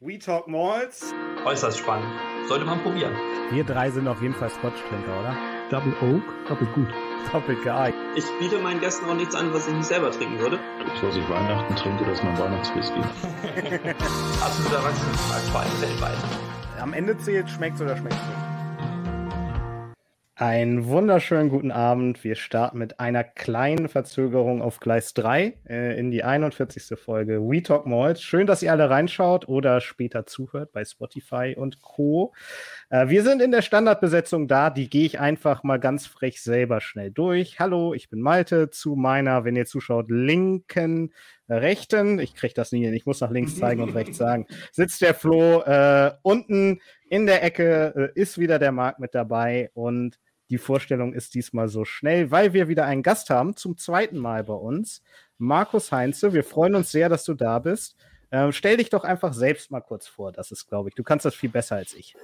We Talk Malls. Äußerst spannend. Sollte man probieren. Wir drei sind auf jeden Fall Scotch-Trinker, oder? Double Oak, doppelt gut. Doppelt geeignet. Ich biete meinen Gästen auch nichts an, was ich nicht selber trinken würde. Was ich Weihnachten trinke, das ist mein Weihnachtswhisky. Absoluter Wachstumsmarkt, vor allem weltweit. Am Ende zählt, schmeckt's oder schmeckt's nicht. Einen wunderschönen guten Abend. Wir starten mit einer kleinen Verzögerung auf Gleis 3 äh, in die 41. Folge We Talk Malls. Schön, dass ihr alle reinschaut oder später zuhört bei Spotify und Co. Äh, wir sind in der Standardbesetzung da. Die gehe ich einfach mal ganz frech selber schnell durch. Hallo, ich bin Malte. Zu meiner, wenn ihr zuschaut, linken äh, rechten, ich kriege das nie hin, ich muss nach links zeigen und rechts sagen, sitzt der Flo äh, unten in der Ecke, äh, ist wieder der Marc mit dabei und die Vorstellung ist diesmal so schnell, weil wir wieder einen Gast haben, zum zweiten Mal bei uns. Markus Heinze, wir freuen uns sehr, dass du da bist. Ähm, stell dich doch einfach selbst mal kurz vor. Das ist, glaube ich, du kannst das viel besser als ich.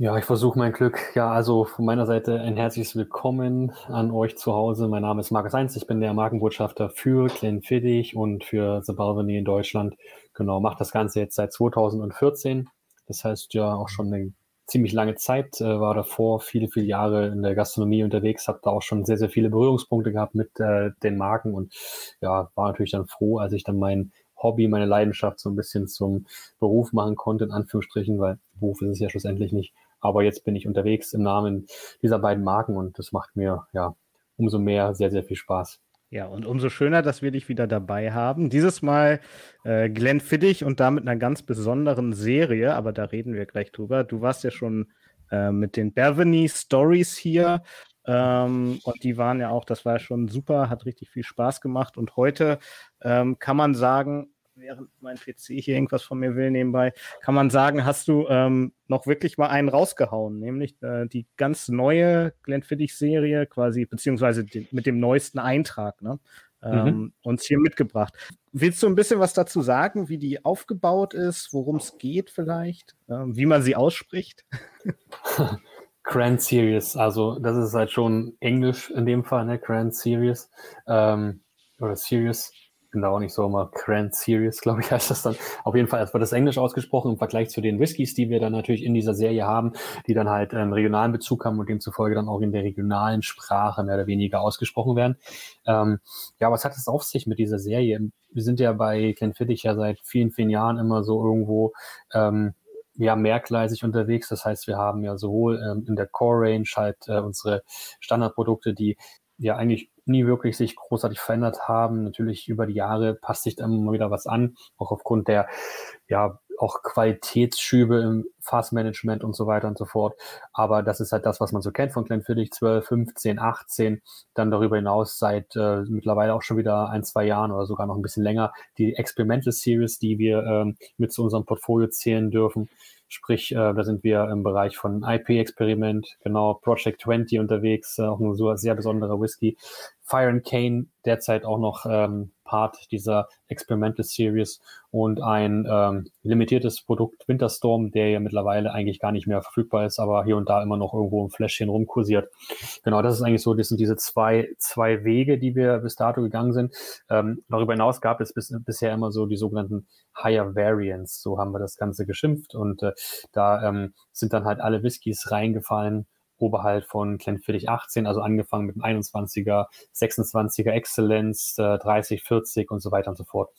Ja, ich versuche mein Glück. Ja, also von meiner Seite ein herzliches Willkommen an euch zu Hause. Mein Name ist Markus Heinz. Ich bin der Markenbotschafter für Glenfiddich und für The Balvenie in Deutschland. Genau, mache das Ganze jetzt seit 2014. Das heißt ja auch schon eine ziemlich lange Zeit, äh, war davor viele, viele Jahre in der Gastronomie unterwegs, habe da auch schon sehr, sehr viele Berührungspunkte gehabt mit äh, den Marken und ja, war natürlich dann froh, als ich dann mein Hobby, meine Leidenschaft so ein bisschen zum Beruf machen konnte, in Anführungsstrichen, weil Beruf ist es ja schlussendlich nicht. Aber jetzt bin ich unterwegs im Namen dieser beiden Marken und das macht mir ja umso mehr sehr, sehr viel Spaß. Ja, und umso schöner, dass wir dich wieder dabei haben. Dieses Mal äh, Glenn Fiddich und damit einer ganz besonderen Serie, aber da reden wir gleich drüber. Du warst ja schon äh, mit den Bevany Stories hier ähm, und die waren ja auch, das war ja schon super, hat richtig viel Spaß gemacht und heute ähm, kann man sagen, während mein PC hier irgendwas von mir will nebenbei, kann man sagen, hast du ähm, noch wirklich mal einen rausgehauen, nämlich äh, die ganz neue Glenfiddich-Serie quasi, beziehungsweise die, mit dem neuesten Eintrag, ne? Ähm, mhm. uns hier mitgebracht. Willst du ein bisschen was dazu sagen, wie die aufgebaut ist, worum es geht vielleicht, ähm, wie man sie ausspricht? Grand Series, also das ist halt schon Englisch in dem Fall, ne? Grand Series ähm, oder Series bin da auch nicht so immer Grand Series, glaube ich, heißt das dann. Auf jeden Fall, es wird das Englisch ausgesprochen im Vergleich zu den Whiskys, die wir dann natürlich in dieser Serie haben, die dann halt ähm, regionalen Bezug haben und demzufolge dann auch in der regionalen Sprache mehr oder weniger ausgesprochen werden. Ähm, ja, was hat es auf sich mit dieser Serie? Wir sind ja bei Glenfiddich ja seit vielen, vielen Jahren immer so irgendwo ähm, ja mehrgleisig unterwegs. Das heißt, wir haben ja sowohl ähm, in der Core Range halt äh, unsere Standardprodukte, die ja eigentlich nie wirklich sich großartig verändert haben. Natürlich über die Jahre passt sich dann immer wieder was an, auch aufgrund der ja auch Qualitätsschübe im Fastmanagement und so weiter und so fort. Aber das ist halt das, was man so kennt von Glenfiddich 12, 15, 18, dann darüber hinaus seit äh, mittlerweile auch schon wieder ein, zwei Jahren oder sogar noch ein bisschen länger die Experimental Series, die wir ähm, mit zu unserem Portfolio zählen dürfen. Sprich, äh, da sind wir im Bereich von IP-Experiment, genau, Project 20 unterwegs, äh, auch ein sehr besonderer Whisky. Fire and Cane derzeit auch noch ähm, Part dieser Experimental Series und ein ähm, limitiertes Produkt Winterstorm, der ja mittlerweile eigentlich gar nicht mehr verfügbar ist, aber hier und da immer noch irgendwo im Fläschchen rumkursiert. Genau, das ist eigentlich so, das sind diese zwei, zwei Wege, die wir bis dato gegangen sind. Ähm, darüber hinaus gab es bis, bisher immer so die sogenannten Higher Variants, so haben wir das Ganze geschimpft und äh, da ähm, sind dann halt alle Whiskys reingefallen, oberhalb von Glenfiddich 18, also angefangen mit dem 21er, 26er Excellence, äh, 30, 40 und so weiter und so fort.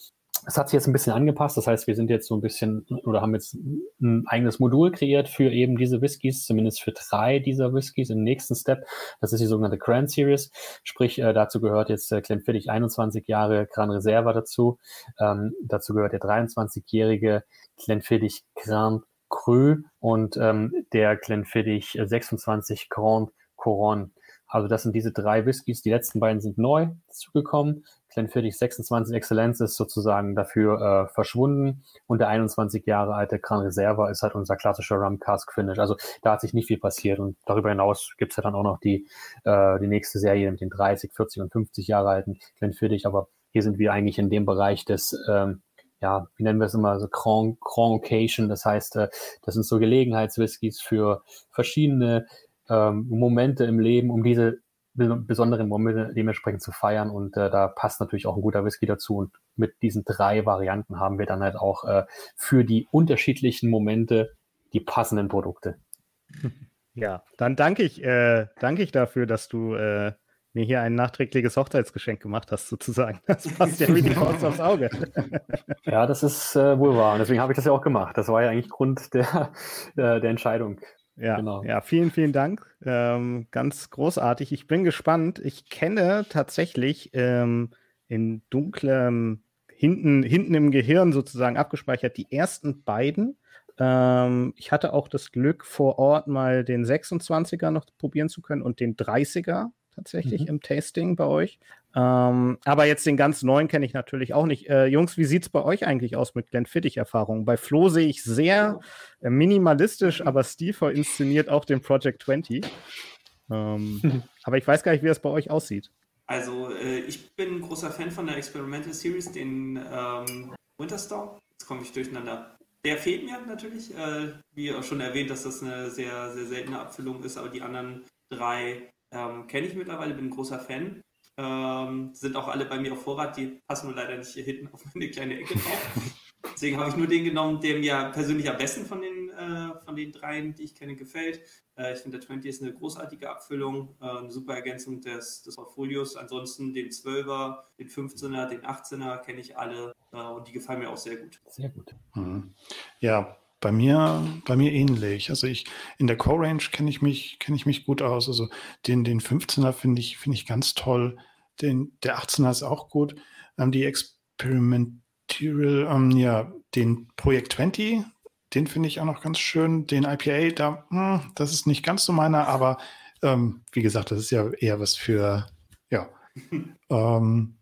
Es hat sich jetzt ein bisschen angepasst, das heißt, wir sind jetzt so ein bisschen oder haben jetzt ein eigenes Modul kreiert für eben diese Whiskys, zumindest für drei dieser Whiskys im nächsten Step. Das ist die sogenannte Grand Series, sprich äh, dazu gehört jetzt äh, Glenfiddich 21 Jahre Grand Reserva dazu. Ähm, dazu gehört der 23-jährige Glenfiddich Grand Cru und ähm, der Glenfiddich 26 Grand Coron. Also das sind diese drei Whiskys. Die letzten beiden sind neu zugekommen. Glenfiddich 26 Exzellenz ist sozusagen dafür äh, verschwunden und der 21 Jahre alte Gran Reserva ist halt unser klassischer Rum Cask Finish. Also da hat sich nicht viel passiert und darüber hinaus gibt's ja dann auch noch die, äh, die nächste Serie mit den 30, 40 und 50 Jahre alten Glenfiddich, aber hier sind wir eigentlich in dem Bereich des ähm, ja, wie nennen wir es immer, so Grand, Grand Occasion. Das heißt, äh, das sind so Gelegenheitswhiskys für verschiedene ähm, Momente im Leben, um diese besonderen Momente dementsprechend zu feiern. Und äh, da passt natürlich auch ein guter Whisky dazu. Und mit diesen drei Varianten haben wir dann halt auch äh, für die unterschiedlichen Momente die passenden Produkte. Ja, dann danke ich, äh, danke ich dafür, dass du äh, mir hier ein nachträgliches Hochzeitsgeschenk gemacht hast, sozusagen. Das passt ja wie die Faust aufs Auge. Ja, das ist äh, wohl wahr. Und deswegen habe ich das ja auch gemacht. Das war ja eigentlich Grund der, äh, der Entscheidung. Ja, genau. ja, vielen, vielen Dank. Ähm, ganz großartig. Ich bin gespannt. Ich kenne tatsächlich ähm, in dunklem, hinten, hinten im Gehirn sozusagen abgespeichert die ersten beiden. Ähm, ich hatte auch das Glück, vor Ort mal den 26er noch probieren zu können und den 30er tatsächlich mhm. im Tasting bei euch. Ähm, aber jetzt den ganz neuen kenne ich natürlich auch nicht. Äh, Jungs, wie sieht es bei euch eigentlich aus mit Glenfiddich-Erfahrungen? Bei Flo sehe ich sehr äh, minimalistisch, aber Steve inszeniert auch den Project 20. Ähm, aber ich weiß gar nicht, wie das bei euch aussieht. Also, äh, ich bin ein großer Fan von der Experimental Series, den ähm, Winterstorm. Jetzt komme ich durcheinander. Der fehlt mir natürlich, äh, wie auch schon erwähnt, dass das eine sehr, sehr seltene Abfüllung ist, aber die anderen drei ähm, Kenne ich mittlerweile, bin ein großer Fan. Ähm, sind auch alle bei mir auf Vorrat, die passen nur leider nicht hier hinten auf meine kleine Ecke drauf. Deswegen habe ich nur den genommen, der mir persönlich am besten von den, äh, von den dreien, die ich kenne, gefällt. Äh, ich finde, der 20 ist eine großartige Abfüllung, äh, eine super Ergänzung des, des Portfolios. Ansonsten den 12er, den 15er, den 18er kenne ich alle äh, und die gefallen mir auch sehr gut. Sehr gut. Mhm. Ja, bei mir, bei mir ähnlich. Also ich, in der Core-Range kenne ich mich, kenne ich mich gut aus. Also den, den 15er finde ich, finde ich ganz toll. Den, der 18er ist auch gut. Ähm, die Experimental, ähm, ja, den Projekt 20, den finde ich auch noch ganz schön. Den IPA, da, mh, hm, das ist nicht ganz so meiner, aber ähm, wie gesagt, das ist ja eher was für, ja. ähm,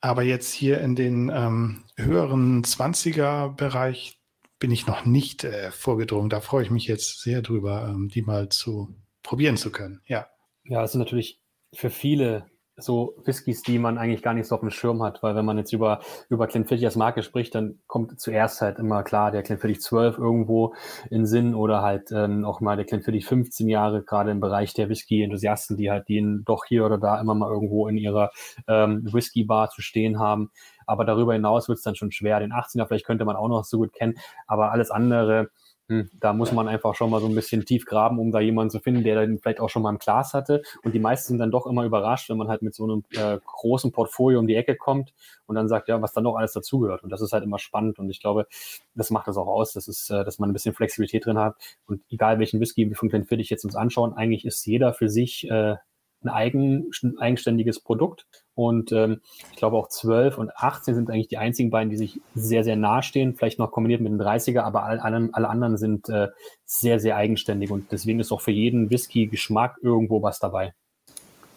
aber jetzt hier in den ähm, höheren 20er-Bereich, bin ich noch nicht äh, vorgedrungen. Da freue ich mich jetzt sehr drüber, ähm, die mal zu probieren zu können. Ja. Ja, es sind natürlich für viele so Whiskys, die man eigentlich gar nicht so auf dem Schirm hat, weil wenn man jetzt über, über Glenfiddich als Marke spricht, dann kommt zuerst halt immer klar der Glenfiddich 12 irgendwo in Sinn oder halt ähm, auch mal der Glenfiddich 15 Jahre, gerade im Bereich der Whisky-Enthusiasten, die halt den doch hier oder da immer mal irgendwo in ihrer ähm, Whisky-Bar zu stehen haben. Aber darüber hinaus wird es dann schon schwer. Den 18er vielleicht könnte man auch noch so gut kennen, aber alles andere, hm, da muss man einfach schon mal so ein bisschen tief graben, um da jemanden zu finden, der den vielleicht auch schon mal im Glas hatte. Und die meisten sind dann doch immer überrascht, wenn man halt mit so einem äh, großen Portfolio um die Ecke kommt und dann sagt, ja, was dann noch alles dazugehört. Und das ist halt immer spannend. Und ich glaube, das macht das auch aus, das ist, äh, dass man ein bisschen Flexibilität drin hat. Und egal welchen Whisky wir von Glenfiddich jetzt uns anschauen, eigentlich ist jeder für sich äh, ein eigen, eigenständiges Produkt. Und ähm, ich glaube auch 12 und 18 sind eigentlich die einzigen beiden, die sich sehr, sehr nahe stehen. Vielleicht noch kombiniert mit dem 30er, aber alle, alle anderen sind äh, sehr, sehr eigenständig. Und deswegen ist auch für jeden Whisky-Geschmack irgendwo was dabei.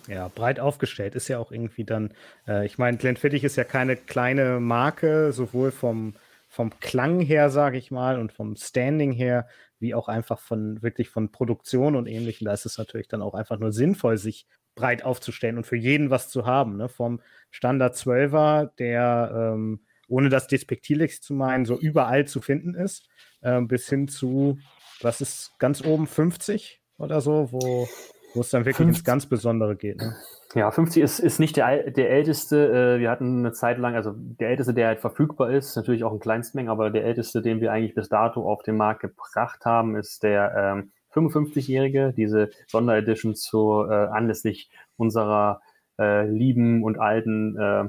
Ja, breit aufgestellt ist ja auch irgendwie dann, äh, ich meine, Glenfiddich ist ja keine kleine Marke, sowohl vom, vom Klang her, sage ich mal, und vom Standing her, wie auch einfach von wirklich von Produktion und ähnlichem. Da ist es natürlich dann auch einfach nur sinnvoll, sich breit aufzustellen und für jeden was zu haben. Ne? Vom Standard 12er, der ähm, ohne das despektierlich zu meinen, so überall zu finden ist, äh, bis hin zu, was ist ganz oben, 50 oder so, wo, wo es dann wirklich 50. ins ganz Besondere geht. Ne? Ja, 50 ist, ist nicht der, der älteste. Äh, wir hatten eine Zeit lang, also der älteste, der halt verfügbar ist, natürlich auch in Kleinstmengen, aber der älteste, den wir eigentlich bis dato auf den Markt gebracht haben, ist der ähm, 55-Jährige, diese Sonderedition zu äh, anlässlich unserer äh, lieben und alten äh,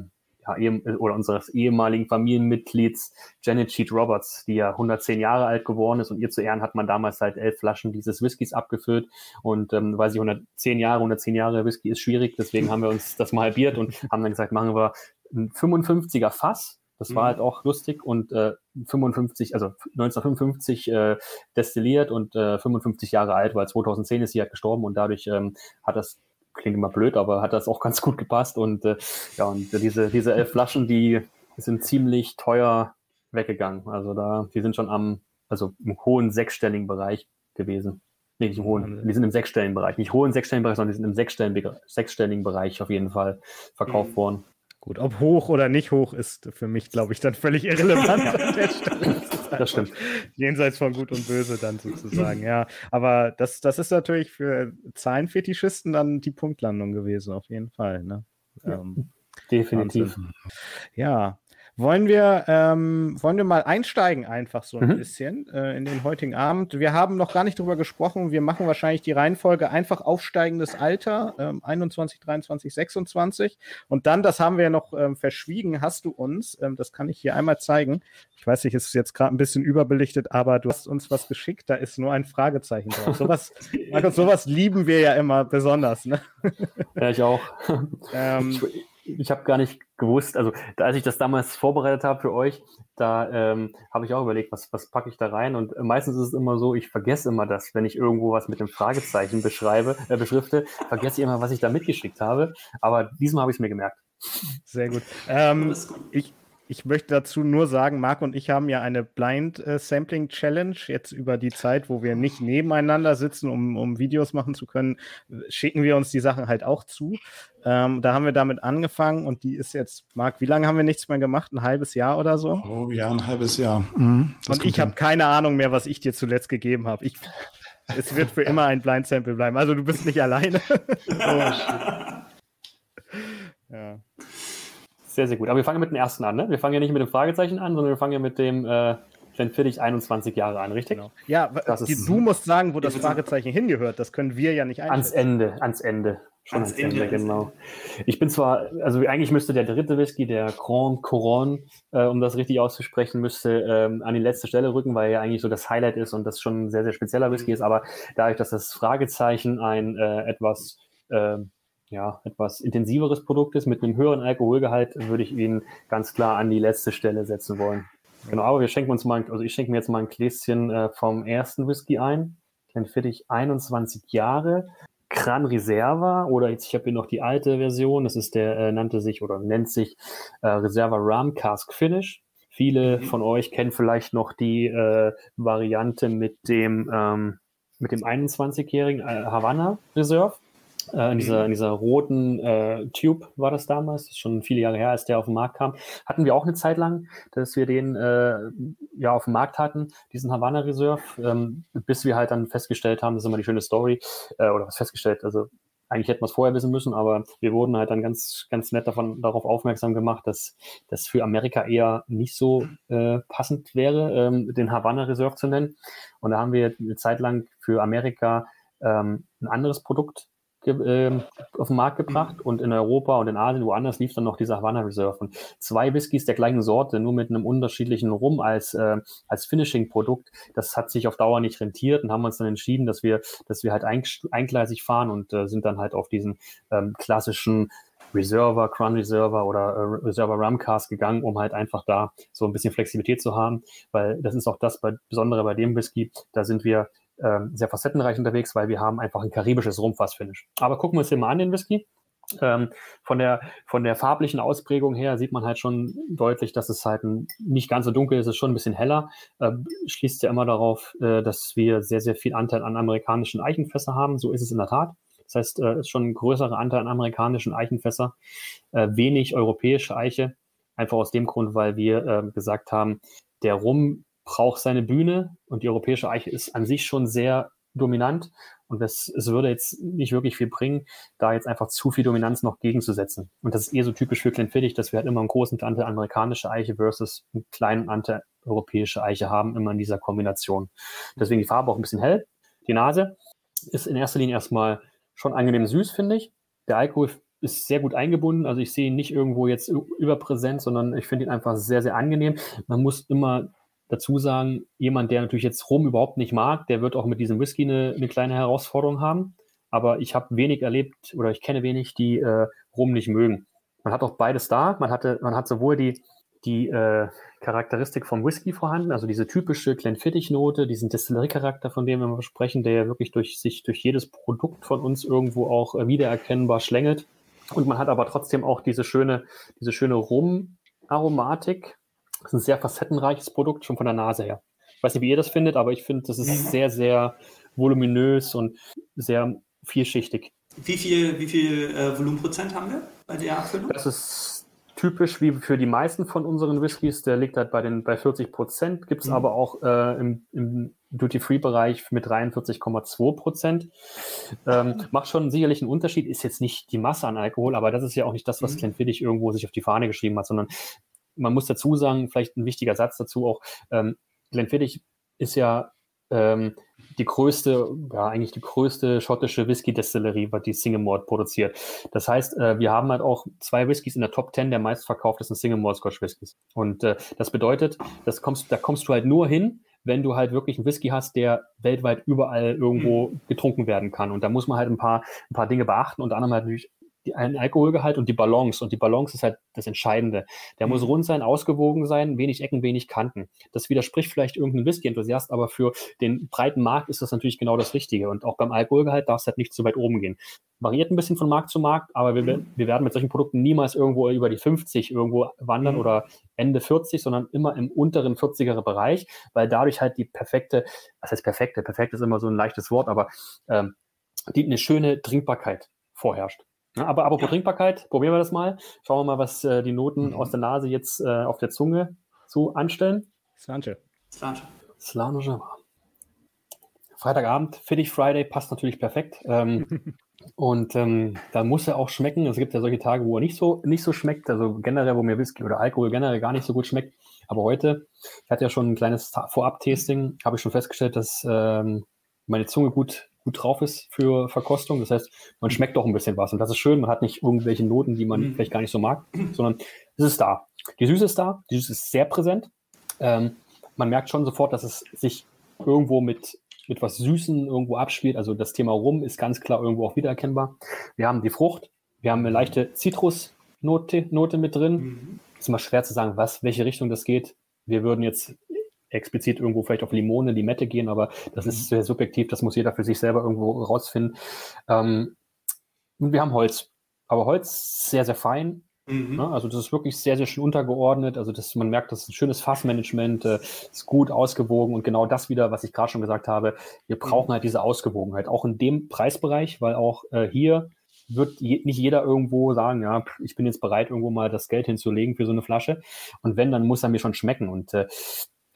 ja, oder unseres ehemaligen Familienmitglieds Janet Cheat Roberts, die ja 110 Jahre alt geworden ist. Und ihr zu Ehren hat man damals halt elf Flaschen dieses Whiskys abgefüllt. Und ähm, weil sie 110 Jahre, 110 Jahre Whisky ist schwierig, deswegen haben wir uns das mal halbiert und haben dann gesagt, machen wir ein 55er Fass, das war mhm. halt auch lustig und äh, 55, also 1955 äh, destilliert und äh, 55 Jahre alt, weil 2010 ist sie halt gestorben und dadurch ähm, hat das klingt immer blöd, aber hat das auch ganz gut gepasst. Und äh, ja, und diese, diese elf Flaschen, die sind ziemlich teuer weggegangen. Also da, die sind schon am, also im hohen sechsstelligen Bereich gewesen. Nee, nicht im hohen, die sind im sechsstelligen Bereich. Nicht hohen sechsstelligen Bereich, sondern die sind im sechsstelligen, sechsstelligen Bereich auf jeden Fall verkauft mhm. worden. Gut, ob hoch oder nicht hoch ist für mich, glaube ich, dann völlig irrelevant an der Stelle. Das stimmt. Jenseits von Gut und Böse dann sozusagen, ja. Aber das, das ist natürlich für Zahlenfetischisten dann die Punktlandung gewesen, auf jeden Fall. Ne? Ja, ähm, definitiv. Wahnsinn. Ja. Wollen wir, ähm, wollen wir mal einsteigen, einfach so ein Mhm. bisschen äh, in den heutigen Abend? Wir haben noch gar nicht drüber gesprochen. Wir machen wahrscheinlich die Reihenfolge einfach aufsteigendes Alter, ähm, 21, 23, 26. Und dann, das haben wir ja noch ähm, verschwiegen, hast du uns, ähm, das kann ich hier einmal zeigen. Ich weiß nicht, es ist jetzt gerade ein bisschen überbelichtet, aber du hast uns was geschickt, da ist nur ein Fragezeichen drauf. Sowas, Markus, sowas lieben wir ja immer besonders. Ne? Ja, ich auch. Ähm, Ich, ich habe gar nicht gewusst, also da, als ich das damals vorbereitet habe für euch, da ähm, habe ich auch überlegt, was, was packe ich da rein und meistens ist es immer so, ich vergesse immer das, wenn ich irgendwo was mit dem Fragezeichen beschreibe, äh, beschrifte, vergesse ich immer, was ich da mitgeschickt habe, aber diesmal habe ich es mir gemerkt. Sehr gut. Ähm, ich, ich möchte dazu nur sagen, Marc und ich haben ja eine Blind äh, Sampling Challenge jetzt über die Zeit, wo wir nicht nebeneinander sitzen, um, um Videos machen zu können, schicken wir uns die Sachen halt auch zu. Ähm, da haben wir damit angefangen und die ist jetzt, Marc, wie lange haben wir nichts mehr gemacht? Ein halbes Jahr oder so? Oh ja, ein halbes Jahr. Mhm, und ich habe keine Ahnung mehr, was ich dir zuletzt gegeben habe. Ich, es wird für immer ein Blind Sample bleiben. Also du bist nicht alleine. ja. Sehr, sehr gut. Aber wir fangen mit dem ersten an, ne? Wir fangen ja nicht mit dem Fragezeichen an, sondern wir fangen ja mit dem äh, Glenfiddich 21 Jahre an, richtig? Genau. Ja, Das die, ist- du musst sagen, wo das. Fragezeichen hingehört. Das können wir ja nicht Ans einschätzen. Ende, ans Ende. Schon Ans ans, Ende, Ende, ans genau. Ich bin zwar, also eigentlich müsste der dritte Whisky, der Grand Couronne, äh, um das richtig auszusprechen, müsste ähm, an die letzte Stelle rücken, weil er ja eigentlich so das Highlight ist und das schon ein sehr, sehr spezieller Whisky ist. Aber dadurch, dass das Fragezeichen ein äh, etwas, ähm, ja, etwas intensiveres Produkt ist mit einem höheren Alkoholgehalt, würde ich ihn ganz klar an die letzte Stelle setzen wollen. Genau, aber wir schenken uns mal, also ich schenke mir jetzt mal ein Gläschen äh, vom ersten Whisky ein. Glenfiddich 21 Jahre. Gran Reserva oder jetzt, ich habe hier noch die alte Version, das ist der, äh, nannte sich oder nennt sich äh, Reserva Rum Cask Finish. Viele von euch kennen vielleicht noch die äh, Variante mit dem, ähm, mit dem 21-jährigen äh, Havana Reserve. Äh, in, dieser, in dieser roten äh, Tube war das damals, das ist schon viele Jahre her, als der auf den Markt kam. Hatten wir auch eine Zeit lang, dass wir den äh, ja auf dem Markt hatten, diesen Havana Reserve, ähm, bis wir halt dann festgestellt haben, das ist immer die schöne Story, äh, oder was festgestellt, also eigentlich hätten wir es vorher wissen müssen, aber wir wurden halt dann ganz, ganz nett davon, darauf aufmerksam gemacht, dass das für Amerika eher nicht so äh, passend wäre, ähm, den Havana Reserve zu nennen. Und da haben wir eine Zeit lang für Amerika ähm, ein anderes Produkt ähm, auf den Markt gebracht und in Europa und in Asien, woanders lief dann noch dieser Havana Reserve. Und zwei Whiskys der gleichen Sorte, nur mit einem unterschiedlichen Rum als, äh, als Finishing-Produkt, das hat sich auf Dauer nicht rentiert und haben uns dann entschieden, dass wir, dass wir halt ein, eingleisig fahren und äh, sind dann halt auf diesen ähm, klassischen Reserver, Crown Reserver oder äh, Reserver Rum Cast gegangen, um halt einfach da so ein bisschen Flexibilität zu haben, weil das ist auch das Besondere bei dem Whisky, da sind wir ähm, sehr facettenreich unterwegs, weil wir haben einfach ein karibisches Rumfassfinish. Aber gucken wir uns den mal an, den Whisky. Ähm, von, der, von der farblichen Ausprägung her sieht man halt schon deutlich, dass es halt ein, nicht ganz so dunkel ist, es ist schon ein bisschen heller. Äh, schließt ja immer darauf, äh, dass wir sehr, sehr viel Anteil an amerikanischen Eichenfässer haben. So ist es in der Tat. Das heißt, es äh, ist schon ein größerer Anteil an amerikanischen Eichenfässer, äh, wenig europäische Eiche. Einfach aus dem Grund, weil wir äh, gesagt haben, der Rum braucht seine Bühne und die europäische Eiche ist an sich schon sehr dominant und das, es würde jetzt nicht wirklich viel bringen, da jetzt einfach zu viel Dominanz noch gegenzusetzen. Und das ist eher so typisch für Glenfiddich, dass wir halt immer einen großen Anteil amerikanische Eiche versus einen kleinen Anteil europäische Eiche haben, immer in dieser Kombination. Deswegen die Farbe auch ein bisschen hell. Die Nase ist in erster Linie erstmal schon angenehm süß, finde ich. Der Alkohol ist sehr gut eingebunden. Also ich sehe ihn nicht irgendwo jetzt überpräsent, sondern ich finde ihn einfach sehr, sehr angenehm. Man muss immer dazu sagen, jemand, der natürlich jetzt Rum überhaupt nicht mag, der wird auch mit diesem Whisky eine, eine kleine Herausforderung haben. Aber ich habe wenig erlebt oder ich kenne wenig, die äh, Rum nicht mögen. Man hat auch beides da. Man, hatte, man hat sowohl die, die äh, Charakteristik vom Whisky vorhanden, also diese typische Glenfiddich-Note, diesen Destillerie-Charakter, von dem wir sprechen, der ja wirklich durch sich durch jedes Produkt von uns irgendwo auch äh, wiedererkennbar schlängelt. Und man hat aber trotzdem auch diese schöne, diese schöne Rum-Aromatik. Das ist ein sehr facettenreiches Produkt, schon von der Nase her. Ich weiß nicht, wie ihr das findet, aber ich finde, das ist sehr, sehr voluminös und sehr vielschichtig. Wie viel, wie viel äh, Volumenprozent haben wir bei der Abfüllung? Das ist typisch wie für die meisten von unseren Whiskys. Der liegt halt bei, den, bei 40 Prozent, gibt es Mhm. aber auch äh, im, im Duty-Free-Bereich mit 43,2 Prozent. Ähm, macht schon sicherlich einen Unterschied, ist jetzt nicht die Masse an Alkohol, aber das ist ja auch nicht das, was Mhm. Glenfiddich irgendwo sich auf die Fahne geschrieben hat, sondern man muss dazu sagen, vielleicht ein wichtiger Satz dazu auch, ähm, Glenfiddich ist ja ähm, die größte, ja, eigentlich die größte schottische Whisky-Destillerie, was die Single Malt produziert. Das heißt, äh, wir haben halt auch zwei Whiskys in der Top 10 der meistverkauftesten Single Malt Scotch Whiskys. Und äh, das bedeutet, das kommst, da kommst du halt nur hin, wenn du halt wirklich einen Whisky hast, der weltweit überall irgendwo mhm. getrunken werden kann. Und da muss man halt ein paar, ein paar Dinge beachten. Unter anderem halt natürlich die, einen Alkoholgehalt und die Balance. Und die Balance ist halt das Entscheidende. Der mhm. muss rund sein, ausgewogen sein, wenig Ecken, wenig Kanten. Das widerspricht vielleicht irgendeinem Whisky-Enthusiast, aber für den breiten Markt ist das natürlich genau das Richtige. Und auch beim Alkoholgehalt darf es halt nicht zu weit oben gehen. Variiert ein bisschen von Markt zu Markt, aber wir, mhm. wir werden mit solchen Produkten niemals irgendwo über die 50 irgendwo wandern mhm. oder Ende 40, sondern immer im unteren 40er Bereich, weil dadurch halt die perfekte, was heißt perfekte? Perfekt ist immer so ein leichtes Wort, aber ähm, die eine schöne Trinkbarkeit vorherrscht. Ja, aber apropos ja. Trinkbarkeit, probieren wir das mal. Schauen wir mal, was äh, die Noten mhm. aus der Nase jetzt äh, auf der Zunge so anstellen. Slanche. Slanche. Slanche. Freitagabend, Fittig Friday passt natürlich perfekt. Ähm, und ähm, da muss er auch schmecken. Es gibt ja solche Tage, wo er nicht so, nicht so schmeckt. Also generell, wo mir Whisky oder Alkohol generell gar nicht so gut schmeckt. Aber heute, ich hatte ja schon ein kleines Vorab-Tasting, habe ich schon festgestellt, dass ähm, meine Zunge gut gut drauf ist für Verkostung. Das heißt, man schmeckt doch ein bisschen was. Und das ist schön. Man hat nicht irgendwelche Noten, die man mhm. vielleicht gar nicht so mag, sondern es ist da. Die Süße ist da. Die Süße ist sehr präsent. Ähm, man merkt schon sofort, dass es sich irgendwo mit, mit was Süßen irgendwo abspielt. Also das Thema Rum ist ganz klar irgendwo auch wiedererkennbar. Wir haben die Frucht. Wir haben eine leichte Zitrusnote Note mit drin. Mhm. Ist immer schwer zu sagen, was, welche Richtung das geht. Wir würden jetzt explizit irgendwo vielleicht auf Limone, Limette gehen, aber das ist mhm. sehr subjektiv, das muss jeder für sich selber irgendwo rausfinden. Ähm, und wir haben Holz, aber Holz sehr, sehr fein. Mhm. Ne? Also das ist wirklich sehr, sehr schön untergeordnet. Also das, man merkt, das ist ein schönes Fassmanagement, äh, ist gut ausgewogen und genau das wieder, was ich gerade schon gesagt habe. Wir brauchen mhm. halt diese Ausgewogenheit, auch in dem Preisbereich, weil auch äh, hier wird je, nicht jeder irgendwo sagen, ja, ich bin jetzt bereit, irgendwo mal das Geld hinzulegen für so eine Flasche. Und wenn, dann muss er mir schon schmecken. Und äh,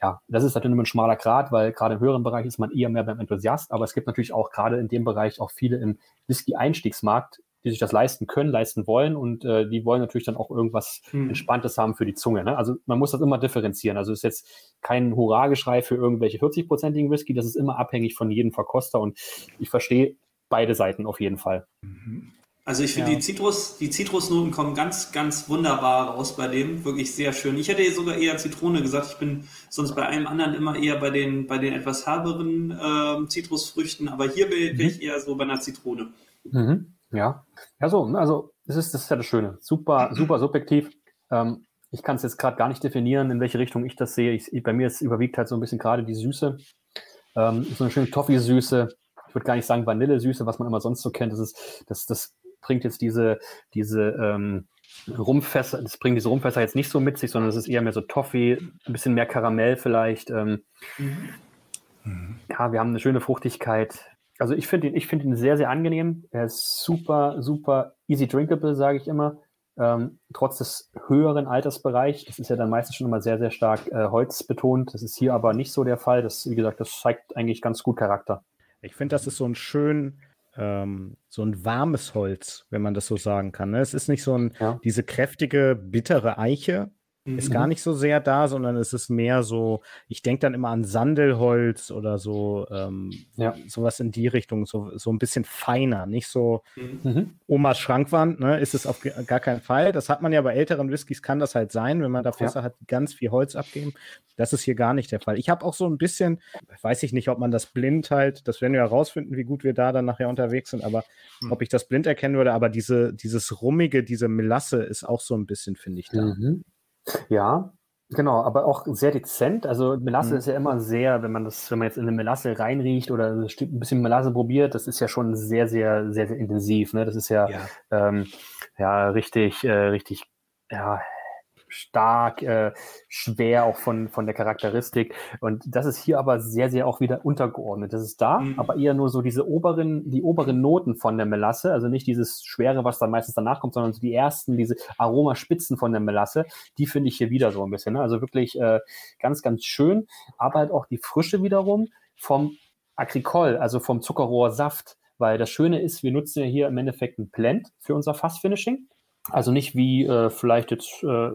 ja, das ist natürlich immer ein schmaler Grad, weil gerade im höheren Bereich ist man eher mehr beim Enthusiast, aber es gibt natürlich auch gerade in dem Bereich auch viele im Whisky-Einstiegsmarkt, die sich das leisten können, leisten wollen und äh, die wollen natürlich dann auch irgendwas hm. Entspanntes haben für die Zunge. Ne? Also man muss das immer differenzieren. Also es ist jetzt kein Hurra-Geschrei für irgendwelche 40-prozentigen Whisky, das ist immer abhängig von jedem Verkoster und ich verstehe beide Seiten auf jeden Fall. Mhm. Also ich finde ja. die Zitrus, die Zitrusnoten kommen ganz, ganz wunderbar raus bei dem. Wirklich sehr schön. Ich hätte sogar eher Zitrone gesagt. Ich bin sonst bei allem anderen immer eher bei den, bei den etwas herberen äh, Zitrusfrüchten, aber hier bin, bin, ich mhm. eher so bei einer Zitrone. Mhm. Ja. Ja, so, also das ist, das ist ja das Schöne. Super, super subjektiv. Ähm, ich kann es jetzt gerade gar nicht definieren, in welche Richtung ich das sehe. Ich, bei mir ist überwiegt halt so ein bisschen gerade die Süße. Ähm, so eine schöne Toffee-Süße. Ich würde gar nicht sagen Vanillesüße, was man immer sonst so kennt. Das ist, das, das bringt jetzt diese, diese ähm, Rumfässer, das bringt diese Rumfässer jetzt nicht so mit sich, sondern es ist eher mehr so Toffee, ein bisschen mehr Karamell vielleicht. Ähm, mhm. Ja, wir haben eine schöne Fruchtigkeit. Also ich finde ihn, ich finde ihn sehr, sehr angenehm. Er ist super, super easy drinkable, sage ich immer. Ähm, trotz des höheren Altersbereichs, das ist ja dann meistens schon immer sehr, sehr stark äh, Holz betont. Das ist hier aber nicht so der Fall. Das, wie gesagt, das zeigt eigentlich ganz gut Charakter. Ich finde, das ist so ein schön ähm, so ein warmes Holz, wenn man das so sagen kann. Ne? Es ist nicht so ein, ja. diese kräftige, bittere Eiche, ist gar mhm. nicht so sehr da, sondern es ist mehr so, ich denke dann immer an Sandelholz oder so, ähm, ja. sowas in die Richtung, so, so ein bisschen feiner, nicht so mhm. Omas Schrankwand, ne, ist es auf gar keinen Fall. Das hat man ja bei älteren Whiskys, kann das halt sein, wenn man da Fässer ja. hat, die ganz viel Holz abgeben. Das ist hier gar nicht der Fall. Ich habe auch so ein bisschen, weiß ich nicht, ob man das blind halt, das werden wir herausfinden, wie gut wir da dann nachher unterwegs sind, aber mhm. ob ich das blind erkennen würde, aber diese, dieses Rummige, diese Melasse ist auch so ein bisschen, finde ich, da. Mhm. Ja, genau, aber auch sehr dezent. Also Melasse mhm. ist ja immer sehr, wenn man das, wenn man jetzt in eine Melasse reinriecht oder ein bisschen Melasse probiert, das ist ja schon sehr, sehr, sehr, sehr intensiv. Ne? Das ist ja, ja, ähm, ja richtig, äh, richtig, ja, stark, äh, schwer auch von, von der Charakteristik. Und das ist hier aber sehr, sehr auch wieder untergeordnet. Das ist da, mhm. aber eher nur so diese oberen, die oberen Noten von der Melasse, also nicht dieses Schwere, was dann meistens danach kommt, sondern so die ersten, diese Aromaspitzen von der Melasse, die finde ich hier wieder so ein bisschen. Ne? Also wirklich äh, ganz, ganz schön, aber halt auch die Frische wiederum vom Agricol, also vom Zuckerrohrsaft. Weil das Schöne ist, wir nutzen ja hier im Endeffekt ein Blend für unser Fassfinishing. Also nicht wie äh, vielleicht jetzt äh,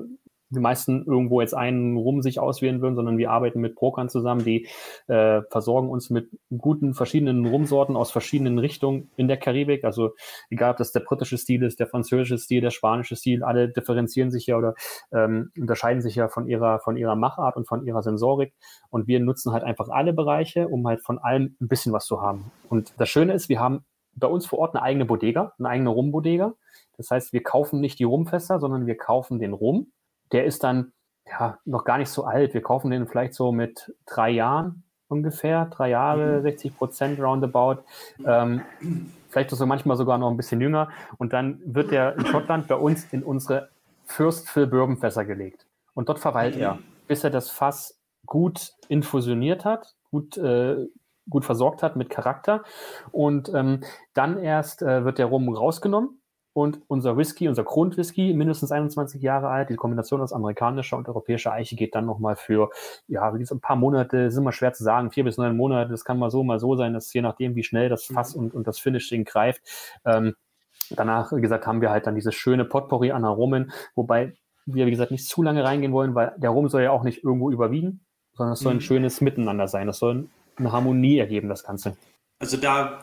die meisten irgendwo jetzt einen Rum sich auswählen würden, sondern wir arbeiten mit Brokern zusammen, die äh, versorgen uns mit guten verschiedenen Rumsorten aus verschiedenen Richtungen in der Karibik. Also egal, ob das der britische Stil ist, der französische Stil, der spanische Stil, alle differenzieren sich ja oder ähm, unterscheiden sich ja von ihrer, von ihrer Machart und von ihrer Sensorik. Und wir nutzen halt einfach alle Bereiche, um halt von allem ein bisschen was zu haben. Und das Schöne ist, wir haben bei uns vor Ort eine eigene Bodega, eine eigene Rumbodega. Das heißt, wir kaufen nicht die Rumfässer, sondern wir kaufen den Rum der ist dann ja noch gar nicht so alt. Wir kaufen den vielleicht so mit drei Jahren ungefähr, drei Jahre, mhm. 60 Prozent roundabout. Ähm, vielleicht ist er manchmal sogar noch ein bisschen jünger. Und dann wird der in Schottland bei uns in unsere First Fill Bourbon Fässer gelegt. Und dort verweilt mhm. er, bis er das Fass gut infusioniert hat, gut, äh, gut versorgt hat mit Charakter. Und ähm, dann erst äh, wird der Rum rausgenommen und unser Whisky, unser Grundwhisky, mindestens 21 Jahre alt. Die Kombination aus amerikanischer und europäischer Eiche geht dann nochmal für, ja, wie gesagt, ein paar Monate, ist immer schwer zu sagen, vier bis neun Monate. Das kann mal so, mal so sein, dass je nachdem, wie schnell das Fass mhm. und, und das Finishing greift. Ähm, danach, wie gesagt, haben wir halt dann dieses schöne Potpourri an Aromen, wobei wir, wie gesagt, nicht zu lange reingehen wollen, weil der Rum soll ja auch nicht irgendwo überwiegen, sondern es soll ein mhm. schönes Miteinander sein. Das soll eine Harmonie ergeben, das Ganze. Also da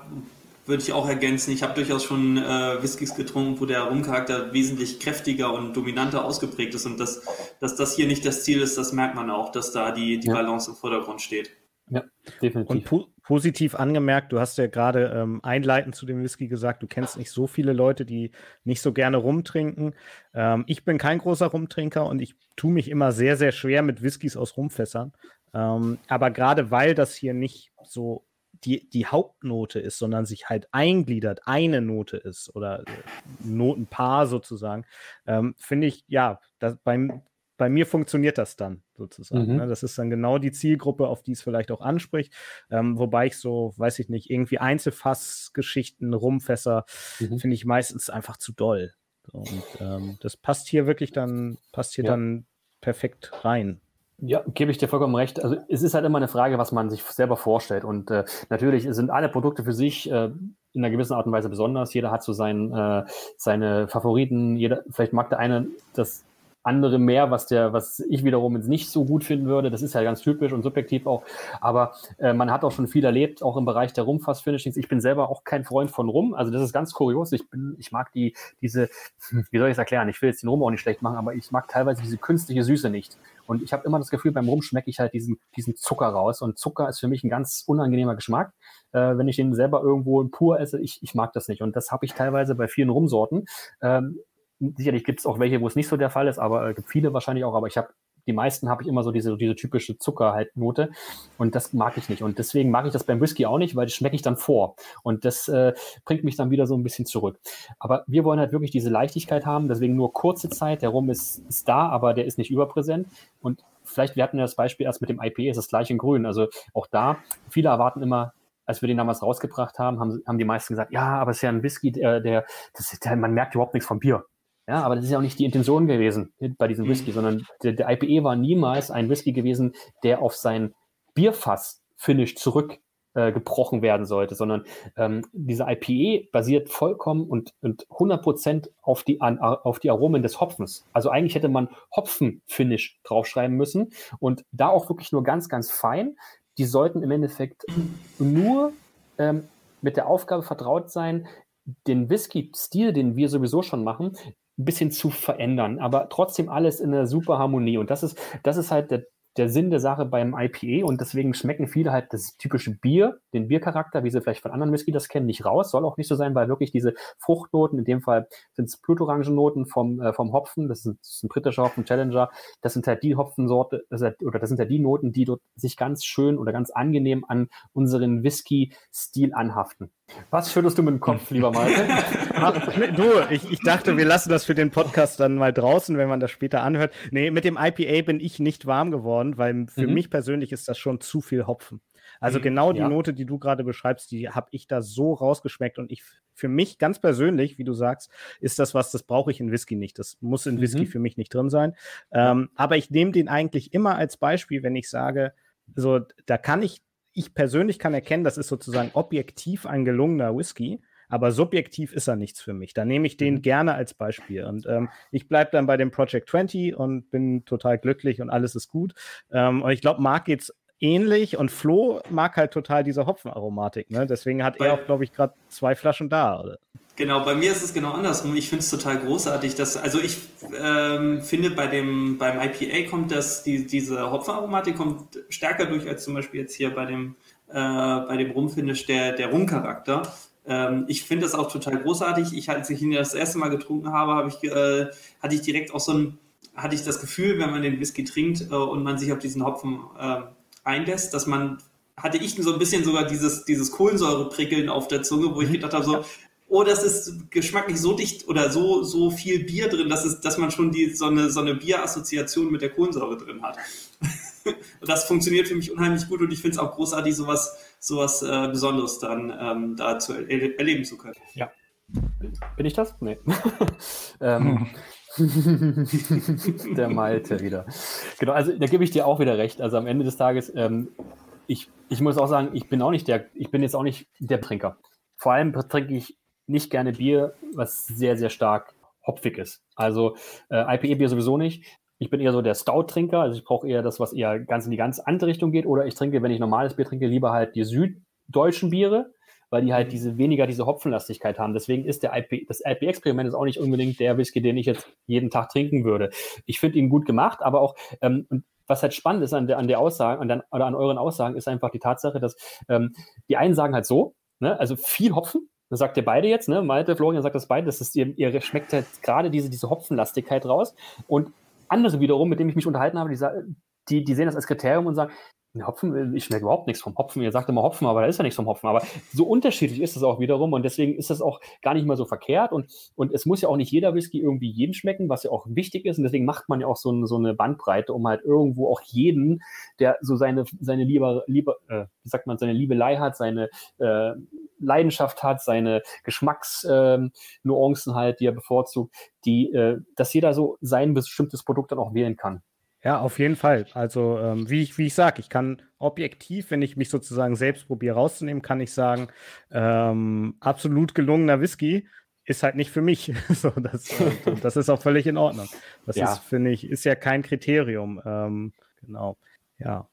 würde ich auch ergänzen. Ich habe durchaus schon äh, Whiskys getrunken, wo der Rumcharakter wesentlich kräftiger und dominanter ausgeprägt ist. Und das, dass das hier nicht das Ziel ist, das merkt man auch, dass da die, die ja. Balance im Vordergrund steht. Ja, definitiv. Und po positiv angemerkt, du hast ja gerade ähm, einleitend zu dem Whisky gesagt, du kennst nicht so viele Leute, die nicht so gerne rumtrinken. Ähm, ich bin kein großer Rumtrinker und ich tue mich immer sehr, sehr schwer mit Whiskys aus Rumfässern. Ähm, aber gerade weil das hier nicht so die, die Hauptnote ist, sondern sich halt eingliedert, eine Note ist oder äh, Notenpaar sozusagen, ähm, finde ich, ja, das, beim, bei mir funktioniert das dann sozusagen. Mhm. Ne? Das ist dann genau die Zielgruppe, auf die es vielleicht auch anspricht. Ähm, wobei ich so, weiß ich nicht, irgendwie Einzelfassgeschichten, Rumfässer, mhm. finde ich meistens einfach zu doll. Und ähm, das passt hier wirklich dann, passt hier ja. dann perfekt rein. Ja, gebe ich dir vollkommen recht. Also es ist halt immer eine Frage, was man sich selber vorstellt. Und äh, natürlich sind alle Produkte für sich äh, in einer gewissen Art und Weise besonders. Jeder hat so sein, äh, seine Favoriten. Jeder, vielleicht mag der eine das andere mehr, was der, was ich wiederum jetzt nicht so gut finden würde. Das ist ja ganz typisch und subjektiv auch. Aber äh, man hat auch schon viel erlebt, auch im Bereich der Rumfass-Finishings. Ich bin selber auch kein Freund von Rum. Also das ist ganz kurios. Ich bin, ich mag die, diese, wie soll ich es erklären? Ich will jetzt den Rum auch nicht schlecht machen, aber ich mag teilweise diese künstliche Süße nicht. Und ich habe immer das Gefühl, beim Rum schmecke ich halt diesen, diesen Zucker raus. Und Zucker ist für mich ein ganz unangenehmer Geschmack. Äh, wenn ich den selber irgendwo pur esse, ich, ich mag das nicht. Und das habe ich teilweise bei vielen Rumsorten. Ähm, sicherlich gibt es auch welche, wo es nicht so der Fall ist, aber äh, gibt viele wahrscheinlich auch, aber ich habe die meisten habe ich immer so diese, diese typische Zuckerhaltnote und das mag ich nicht. Und deswegen mag ich das beim Whisky auch nicht, weil das schmecke ich dann vor. Und das äh, bringt mich dann wieder so ein bisschen zurück. Aber wir wollen halt wirklich diese Leichtigkeit haben, deswegen nur kurze Zeit. Der Rum ist, ist da, aber der ist nicht überpräsent. Und vielleicht, wir hatten ja das Beispiel erst mit dem IP, ist das gleich in grün. Also auch da, viele erwarten immer, als wir den damals rausgebracht haben, haben, haben die meisten gesagt, ja, aber es ist ja ein Whisky, der, der, das, der man merkt überhaupt nichts vom Bier. Ja, aber das ist ja auch nicht die Intention gewesen bei diesem Whisky, mhm. sondern der, der IPA war niemals ein Whisky gewesen, der auf sein Bierfass-Finish zurückgebrochen äh, werden sollte, sondern ähm, dieser IPA basiert vollkommen und, und 100% auf die, an, auf die Aromen des Hopfens. Also eigentlich hätte man Hopfen-Finish draufschreiben müssen und da auch wirklich nur ganz, ganz fein. Die sollten im Endeffekt nur ähm, mit der Aufgabe vertraut sein, den Whisky-Stil, den wir sowieso schon machen, ein bisschen zu verändern, aber trotzdem alles in einer super Harmonie. Und das ist, das ist halt der, der Sinn der Sache beim IPA und deswegen schmecken viele halt das typische Bier, den Biercharakter, wie sie vielleicht von anderen Whisky das kennen, nicht raus. Soll auch nicht so sein, weil wirklich diese Fruchtnoten, in dem Fall sind es Blutorangennoten vom, äh, vom Hopfen, das ist, das ist, ein britischer Hopfen Challenger, das sind halt die Hopfensorte, das halt, oder das sind halt die Noten, die dort sich ganz schön oder ganz angenehm an unseren Whisky-Stil anhaften. Was schüttelst du mit dem Kopf, lieber Malte? du, ich, ich dachte, wir lassen das für den Podcast dann mal draußen, wenn man das später anhört. Nee, mit dem IPA bin ich nicht warm geworden, weil für mhm. mich persönlich ist das schon zu viel Hopfen. Also mhm, genau die ja. Note, die du gerade beschreibst, die habe ich da so rausgeschmeckt und ich für mich ganz persönlich, wie du sagst, ist das was, das brauche ich in Whisky nicht. Das muss in Whisky mhm. für mich nicht drin sein. Ähm, aber ich nehme den eigentlich immer als Beispiel, wenn ich sage, so, da kann ich ich persönlich kann erkennen, das ist sozusagen objektiv ein gelungener Whisky, aber subjektiv ist er nichts für mich. Da nehme ich den mhm. gerne als Beispiel. Und ähm, ich bleibe dann bei dem Project 20 und bin total glücklich und alles ist gut. Ähm, und ich glaube, Marc geht's ähnlich und Flo mag halt total diese Hopfenaromatik. Ne? Deswegen hat er auch, glaube ich, gerade zwei Flaschen da. Oder? Genau, bei mir ist es genau andersrum. Ich finde es total großartig, dass, also ich ähm, finde bei dem, beim IPA kommt das, die, diese Hopfenaromatik kommt stärker durch als zum Beispiel jetzt hier bei dem, äh, bei dem Rumfinish der, der Rumcharakter. Ähm, ich finde das auch total großartig. Ich, als ich ihn das erste Mal getrunken habe, habe ich, äh, hatte ich direkt auch so ein, hatte ich das Gefühl, wenn man den Whisky trinkt äh, und man sich auf diesen Hopfen äh, einlässt, dass man hatte ich so ein bisschen sogar dieses, dieses Kohlensäureprickeln auf der Zunge, wo ich mhm. gedacht habe, so, oh, das ist geschmacklich so dicht oder so, so viel Bier drin, dass, es, dass man schon die, so eine, so eine Bierassoziation mit der Kohlensäure drin hat. und das funktioniert für mich unheimlich gut und ich finde es auch großartig, sowas, sowas äh, Besonderes dann ähm, da zu er erleben zu können. Ja. Bin ich das? Nee. ähm, der Malte wieder. Genau, also da gebe ich dir auch wieder recht. Also am Ende des Tages, ähm, ich, ich muss auch sagen, ich bin auch nicht der, ich bin jetzt auch nicht der Trinker. Vor allem trinke ich nicht gerne Bier, was sehr, sehr stark hopfig ist. Also äh, IPA-Bier sowieso nicht. Ich bin eher so der Stout-Trinker, also ich brauche eher das, was eher ganz in die ganz andere Richtung geht. Oder ich trinke, wenn ich normales Bier trinke, lieber halt die süddeutschen Biere weil die halt mhm. diese weniger diese Hopfenlastigkeit haben. Deswegen ist der IP, das IP-Experiment auch nicht unbedingt der Whisky, den ich jetzt jeden Tag trinken würde. Ich finde ihn gut gemacht, aber auch ähm, was halt spannend ist an der, an der Aussage, an der, oder an euren Aussagen, ist einfach die Tatsache, dass ähm, die einen sagen halt so, ne, also viel Hopfen, das sagt ihr beide jetzt, ne? Malte, Florian sagt das beide, das ist, ihr, ihr schmeckt halt gerade diese, diese Hopfenlastigkeit raus. Und andere wiederum, mit denen ich mich unterhalten habe, die, die, die sehen das als Kriterium und sagen, Hopfen, ich schmecke überhaupt nichts vom Hopfen. Ihr sagt immer Hopfen, aber da ist ja nichts vom Hopfen. Aber so unterschiedlich ist es auch wiederum und deswegen ist das auch gar nicht mal so verkehrt. Und, und es muss ja auch nicht jeder Whisky irgendwie jedem schmecken, was ja auch wichtig ist. Und deswegen macht man ja auch so, so eine Bandbreite, um halt irgendwo auch jeden, der so seine, seine Liebe, Liebe äh, wie sagt man, seine Liebelei hat, seine äh, Leidenschaft hat, seine Geschmacksnuancen äh, halt, die er bevorzugt, die, äh, dass jeder so sein bestimmtes Produkt dann auch wählen kann. Ja, auf jeden Fall. Also, ähm, wie ich, wie ich sage, ich kann objektiv, wenn ich mich sozusagen selbst probiere rauszunehmen, kann ich sagen, ähm, absolut gelungener Whisky ist halt nicht für mich. so, das, äh, das ist auch völlig in Ordnung. Das ja. ist, finde ich, ist ja kein Kriterium. Ähm, genau. Ja.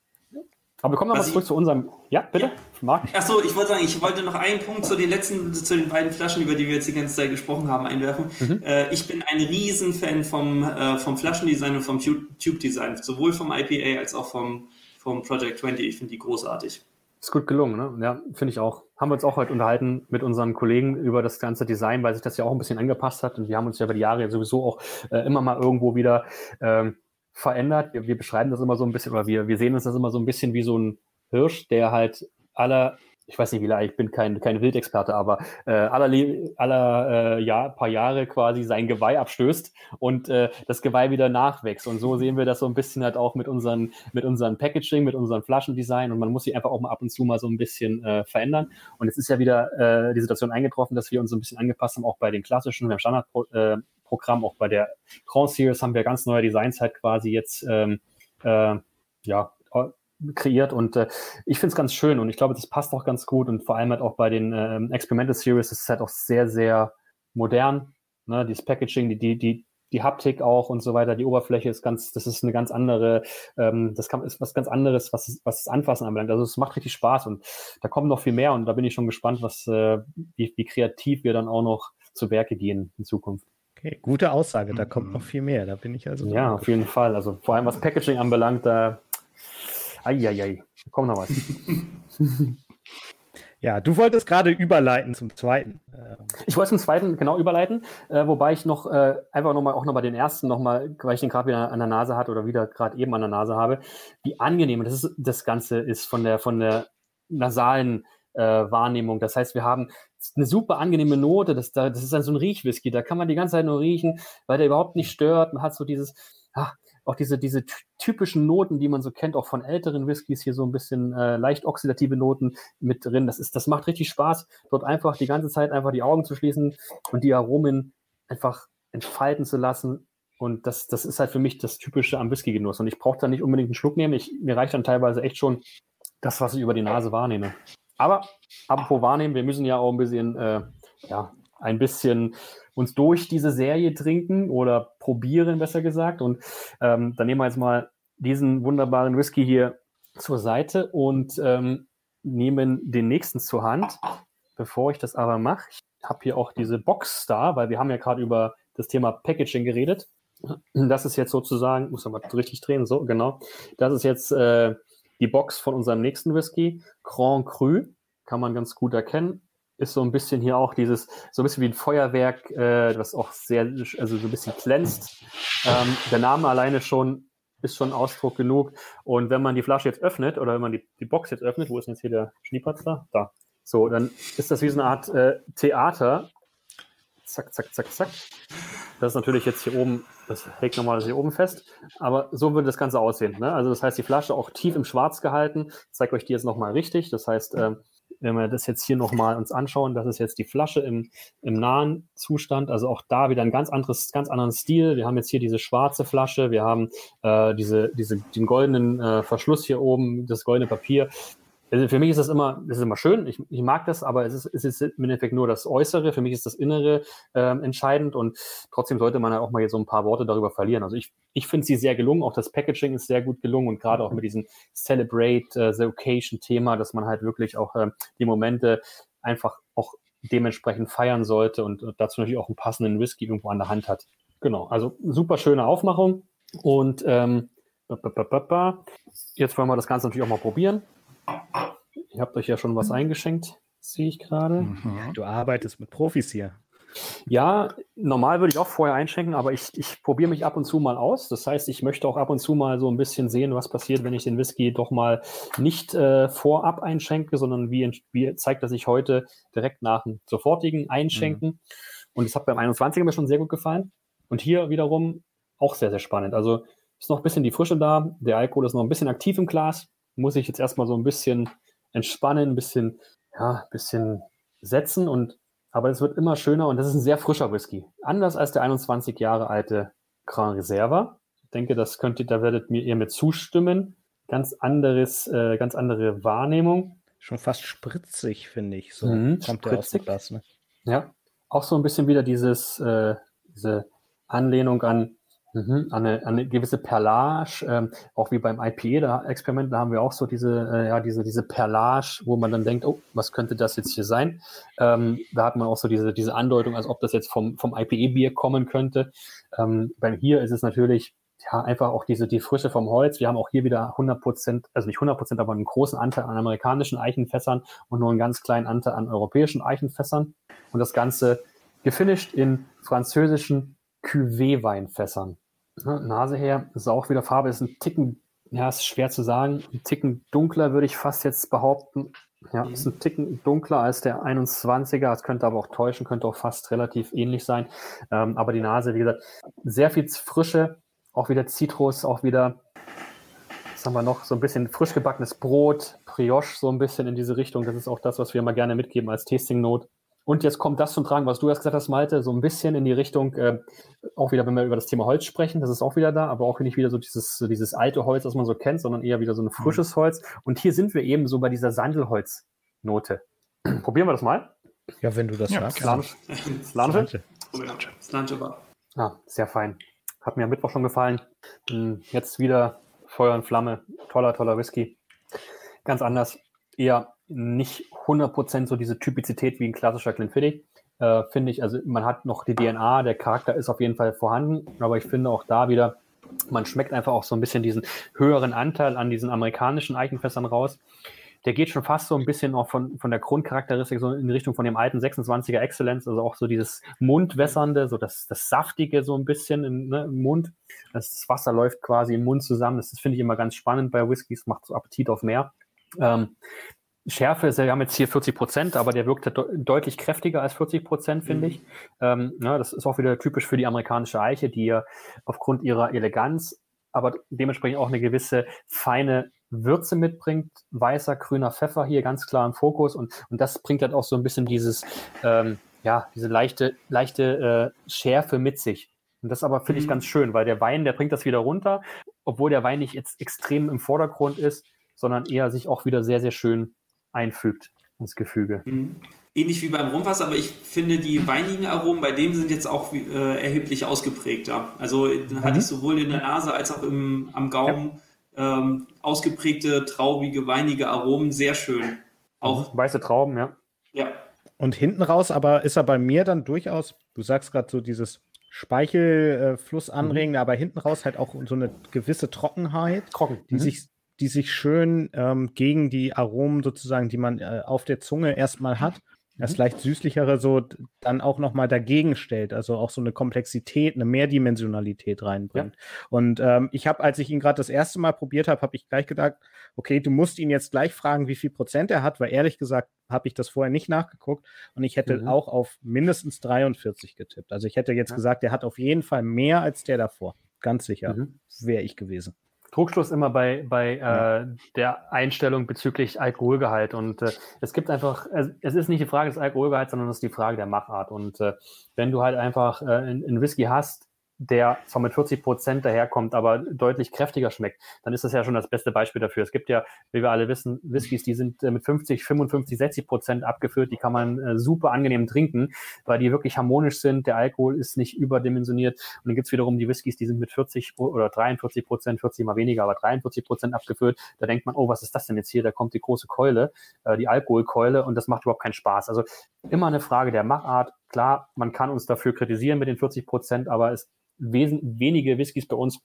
Aber wir kommen nochmal zurück zu unserem. Ja, bitte, ja. Marc. Achso, ich wollte sagen, ich wollte noch einen Punkt zu den letzten, zu den beiden Flaschen, über die wir jetzt die ganze Zeit gesprochen haben, einwerfen. Mhm. Äh, ich bin ein Riesenfan vom, äh, vom Flaschendesign und vom Tube-Design, sowohl vom IPA als auch vom, vom Project 20. Ich finde die großartig. Ist gut gelungen, ne? Ja, finde ich auch. Haben wir uns auch heute unterhalten mit unseren Kollegen über das ganze Design, weil sich das ja auch ein bisschen angepasst hat. Und wir haben uns ja über die Jahre sowieso auch äh, immer mal irgendwo wieder ähm, verändert. Wir, wir, beschreiben das immer so ein bisschen, oder wir, wir sehen uns das immer so ein bisschen wie so ein Hirsch, der halt aller, ich weiß nicht wie lange, ich bin kein, kein Wildexperte, aber äh, aller, aller äh, Jahr, paar Jahre quasi sein Geweih abstößt und äh, das Geweih wieder nachwächst. Und so sehen wir das so ein bisschen halt auch mit unseren, mit unseren Packaging, mit unseren Flaschendesign und man muss sie einfach auch mal ab und zu mal so ein bisschen äh, verändern. Und jetzt ist ja wieder äh, die Situation eingetroffen, dass wir uns so ein bisschen angepasst haben, auch bei den klassischen, beim Standard äh, Programm. Auch bei der Grand Series haben wir ganz neue Designs halt quasi jetzt ähm, äh, ja, kreiert und äh, ich finde es ganz schön und ich glaube, das passt auch ganz gut und vor allem halt auch bei den äh, Experimental Series ist es halt auch sehr, sehr modern. Ne? Dieses Packaging, die, die, die, die Haptik auch und so weiter, die Oberfläche ist ganz, das ist eine ganz andere, ähm, das kann, ist was ganz anderes, was, was das Anfassen anbelangt. Also es macht richtig Spaß und da kommt noch viel mehr und da bin ich schon gespannt, was, äh, wie, wie kreativ wir dann auch noch zu Werke gehen in Zukunft. Okay, gute Aussage, da kommt noch viel mehr. Da bin ich also. Ja, auf jeden Fall. Also vor allem was Packaging anbelangt, da. Eieiei, da kommt noch was. ja, du wolltest gerade überleiten zum zweiten. Ich wollte zum zweiten genau überleiten, äh, wobei ich noch äh, einfach nochmal auch nochmal den ersten nochmal, weil ich den gerade wieder an der Nase hatte oder wieder gerade eben an der Nase habe, wie angenehm das, ist, das Ganze ist von der, von der nasalen äh, Wahrnehmung. Das heißt, wir haben eine super angenehme Note. Das, das ist dann so ein Riechwhisky. Da kann man die ganze Zeit nur riechen, weil der überhaupt nicht stört. Man hat so dieses, ach, auch diese, diese typischen Noten, die man so kennt, auch von älteren Whiskys, hier so ein bisschen äh, leicht oxidative Noten mit drin. Das, ist, das macht richtig Spaß, dort einfach die ganze Zeit einfach die Augen zu schließen und die Aromen einfach entfalten zu lassen. Und das, das ist halt für mich das Typische am Whisky-Genuss. Und ich brauche da nicht unbedingt einen Schluck nehmen. Ich, mir reicht dann teilweise echt schon das, was ich über die Nase wahrnehme. Aber apropos wahrnehmen, wir müssen ja auch ein bisschen äh, ja, ein bisschen uns durch diese Serie trinken oder probieren, besser gesagt. Und ähm, dann nehmen wir jetzt mal diesen wunderbaren Whisky hier zur Seite und ähm, nehmen den nächsten zur Hand. Bevor ich das aber mache, ich habe hier auch diese Box da, weil wir haben ja gerade über das Thema Packaging geredet. Das ist jetzt sozusagen, muss man mal richtig drehen, so genau. Das ist jetzt äh, die Box von unserem nächsten Whisky, Grand Cru, kann man ganz gut erkennen. Ist so ein bisschen hier auch dieses, so ein bisschen wie ein Feuerwerk, äh, das auch sehr, also so ein bisschen glänzt. Ähm, der Name alleine schon ist schon Ausdruck genug. Und wenn man die Flasche jetzt öffnet oder wenn man die, die Box jetzt öffnet, wo ist denn jetzt hier der Schniepatz da? Da. So, dann ist das wie so eine Art äh, Theater. Zack, zack, zack, zack. Das ist natürlich jetzt hier oben, das hält nochmal hier oben fest. Aber so würde das Ganze aussehen. Ne? Also das heißt, die Flasche auch tief im Schwarz gehalten. Ich zeige euch die jetzt nochmal richtig. Das heißt, äh, wenn wir das jetzt hier nochmal uns anschauen, das ist jetzt die Flasche im, im nahen Zustand, also auch da wieder ein ganz anderes, ganz anderen Stil. Wir haben jetzt hier diese schwarze Flasche, wir haben äh, diese, diese, den goldenen äh, Verschluss hier oben, das goldene Papier. Also für mich ist das immer, das ist immer schön, ich, ich mag das, aber es ist, es ist im Endeffekt nur das Äußere, für mich ist das Innere ähm, entscheidend und trotzdem sollte man ja auch mal hier so ein paar Worte darüber verlieren. Also ich, ich finde sie sehr gelungen, auch das Packaging ist sehr gut gelungen und gerade auch mit diesem Celebrate uh, the Occasion Thema, dass man halt wirklich auch ähm, die Momente einfach auch dementsprechend feiern sollte und, und dazu natürlich auch einen passenden Whisky irgendwo an der Hand hat. Genau, also super schöne Aufmachung und ähm, Jetzt wollen wir das Ganze natürlich auch mal probieren. Ihr habt euch ja schon was eingeschenkt, sehe ich gerade. Mhm. Du arbeitest mit Profis hier. Ja, normal würde ich auch vorher einschenken, aber ich, ich probiere mich ab und zu mal aus. Das heißt, ich möchte auch ab und zu mal so ein bisschen sehen, was passiert, wenn ich den Whisky doch mal nicht äh, vorab einschenke, sondern wie, wie zeigt das sich heute direkt nach dem sofortigen Einschenken. Mhm. Und das hat beim 21er mir schon sehr gut gefallen. Und hier wiederum auch sehr, sehr spannend. Also ist noch ein bisschen die Frische da. Der Alkohol ist noch ein bisschen aktiv im Glas muss ich jetzt erstmal so ein bisschen entspannen, ein bisschen, ja, ein bisschen setzen und aber es wird immer schöner und das ist ein sehr frischer Whisky. Anders als der 21 Jahre alte Grand Reserva. Ich denke, das könnt ihr, da werdet mir ihr mit zustimmen. Ganz anderes, äh, ganz andere Wahrnehmung. Schon fast spritzig, finde ich. So mhm, kommt der aus dem Glas, ne? Ja. Auch so ein bisschen wieder dieses, äh, diese Anlehnung an Mhm, eine, eine gewisse Perlage, ähm, auch wie beim IPA-Experiment, da haben wir auch so diese, äh, ja, diese, diese Perlage, wo man dann denkt, oh, was könnte das jetzt hier sein? Ähm, da hat man auch so diese, diese Andeutung, als ob das jetzt vom, vom IPA-Bier kommen könnte. Ähm, beim hier ist es natürlich ja, einfach auch diese, die Frische vom Holz. Wir haben auch hier wieder 100 Prozent, also nicht 100 Prozent, aber einen großen Anteil an amerikanischen Eichenfässern und nur einen ganz kleinen Anteil an europäischen Eichenfässern. Und das Ganze gefinisht in französischen Cuvée-Weinfässern. Nase her ist auch wieder Farbe, ist ein Ticken, ja, ist schwer zu sagen, ein Ticken dunkler würde ich fast jetzt behaupten. Ja, ist ein Ticken dunkler als der 21er, es könnte aber auch täuschen, könnte auch fast relativ ähnlich sein. Ähm, aber die Nase, wie gesagt, sehr viel Frische, auch wieder Zitrus, auch wieder, was haben wir noch, so ein bisschen frisch gebackenes Brot, Brioche, so ein bisschen in diese Richtung. Das ist auch das, was wir immer gerne mitgeben als Tasting-Note. Und jetzt kommt das zum Tragen, was du erst gesagt hast, Malte, so ein bisschen in die Richtung, äh, auch wieder, wenn wir über das Thema Holz sprechen, das ist auch wieder da, aber auch nicht wieder so dieses, so dieses alte Holz, das man so kennt, sondern eher wieder so ein mhm. frisches Holz. Und hier sind wir eben so bei dieser Sandelholznote. Probieren wir das mal. Ja, wenn du das ja, sagst. Slange. Slange. Slange war. Ah, sehr fein. Hat mir am Mittwoch schon gefallen. Hm, jetzt wieder Feuer und Flamme. Toller, toller Whisky. Ganz anders. Eher nicht 100% so diese Typizität wie ein klassischer Glenfiddich. Äh, finde ich, also man hat noch die DNA, der Charakter ist auf jeden Fall vorhanden, aber ich finde auch da wieder, man schmeckt einfach auch so ein bisschen diesen höheren Anteil an diesen amerikanischen Eichenfässern raus. Der geht schon fast so ein bisschen auch von, von der Grundcharakteristik so in Richtung von dem alten 26er Excellence, also auch so dieses Mundwässernde, so das, das Saftige so ein bisschen im, ne, im Mund. Das Wasser läuft quasi im Mund zusammen. Das, finde ich immer ganz spannend bei Whiskys, macht so Appetit auf mehr. Ähm, Schärfe ist, wir haben jetzt hier 40 Prozent, aber der wirkt de deutlich kräftiger als 40 Prozent, finde mhm. ich. Ähm, ja, das ist auch wieder typisch für die amerikanische Eiche, die ja aufgrund ihrer Eleganz, aber dementsprechend auch eine gewisse feine Würze mitbringt. Weißer, grüner Pfeffer hier ganz klar im Fokus und, und das bringt halt auch so ein bisschen dieses, ähm, ja, diese leichte, leichte äh, Schärfe mit sich. Und das aber finde ich mhm. ganz schön, weil der Wein, der bringt das wieder runter, obwohl der Wein nicht jetzt extrem im Vordergrund ist, sondern eher sich auch wieder sehr, sehr schön einfügt. ins Gefüge. Mhm. Ähnlich wie beim Rumfass, aber ich finde, die weinigen Aromen bei dem sind jetzt auch äh, erheblich ausgeprägter. Also mhm. hatte ich sowohl in der Nase als auch im, am Gaumen ja. ähm, ausgeprägte, traubige, weinige Aromen. Sehr schön. Auch weiße Trauben, ja. Ja. Und hinten raus aber ist er bei mir dann durchaus, du sagst gerade so dieses Speichelfluss anregen, mhm. aber hinten raus halt auch so eine gewisse Trockenheit, Trocken. die mhm. sich die sich schön ähm, gegen die Aromen sozusagen, die man äh, auf der Zunge erstmal hat, das mhm. leicht süßlichere so dann auch nochmal dagegen stellt, also auch so eine Komplexität, eine Mehrdimensionalität reinbringt. Ja. Und ähm, ich habe, als ich ihn gerade das erste Mal probiert habe, habe ich gleich gedacht, okay, du musst ihn jetzt gleich fragen, wie viel Prozent er hat, weil ehrlich gesagt habe ich das vorher nicht nachgeguckt und ich hätte mhm. auch auf mindestens 43 getippt. Also ich hätte jetzt ja. gesagt, er hat auf jeden Fall mehr als der davor. Ganz sicher mhm. wäre ich gewesen. Trugschluss immer bei, bei ja. äh, der Einstellung bezüglich Alkoholgehalt. Und äh, es gibt einfach, es, es, ist nicht die Frage des Alkoholgehalts, sondern es ist die Frage der Machart. Und äh, wenn du halt einfach äh, einen Whisky hast, der zwar mit 40 Prozent daherkommt, aber deutlich kräftiger schmeckt, dann ist das ja schon das beste Beispiel dafür. Es gibt ja, wie wir alle wissen, Whiskys, die sind äh, mit 50, 55, 60 Prozent abgefüllt, die kann man äh, super angenehm trinken, weil die wirklich harmonisch sind, der Alkohol ist nicht überdimensioniert und dann gibt's wiederum die Whiskys, die sind mit 40 oder 43 Prozent, 40 mal weniger, aber 43 Prozent abgefüllt. Da denkt man, oh, was ist das denn jetzt hier? Da kommt die große Keule, äh, die Alkoholkeule und das macht überhaupt keinen Spaß. Also immer eine Frage der Machart. Klar, man kann uns dafür kritisieren mit den 40 Prozent, aber es wesen, wenige Whiskys bei uns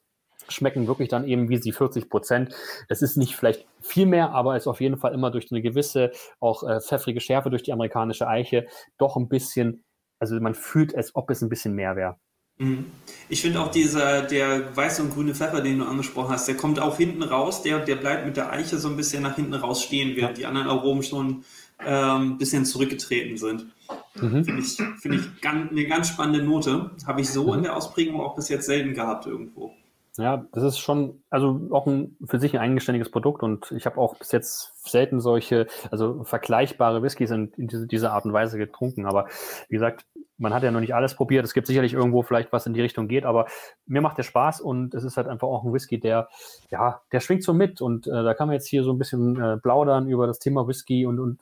schmecken wirklich dann eben wie sie 40 Prozent. Es ist nicht vielleicht viel mehr, aber es ist auf jeden Fall immer durch eine gewisse, auch äh, pfeffrige Schärfe durch die amerikanische Eiche doch ein bisschen, also man fühlt, als ob es ein bisschen mehr wäre. Mhm. Ich finde auch dieser, der weiße und grüne Pfeffer, den du angesprochen hast, der kommt auch hinten raus, der, der bleibt mit der Eiche so ein bisschen nach hinten raus stehen, während die anderen Aromen schon ähm, bisschen zurückgetreten sind. Mhm. Finde ich, find ich ganz, eine ganz spannende Note. Habe ich so mhm. in der Ausprägung auch bis jetzt selten gehabt irgendwo. Ja, das ist schon, also auch ein, für sich ein eigenständiges Produkt und ich habe auch bis jetzt selten solche, also vergleichbare Whiskys in, in diese, diese Art und Weise getrunken. Aber wie gesagt, man hat ja noch nicht alles probiert. Es gibt sicherlich irgendwo vielleicht was in die Richtung geht, aber mir macht der Spaß und es ist halt einfach auch ein Whisky, der, ja, der schwingt so mit und äh, da kann man jetzt hier so ein bisschen äh, plaudern über das Thema Whisky und, und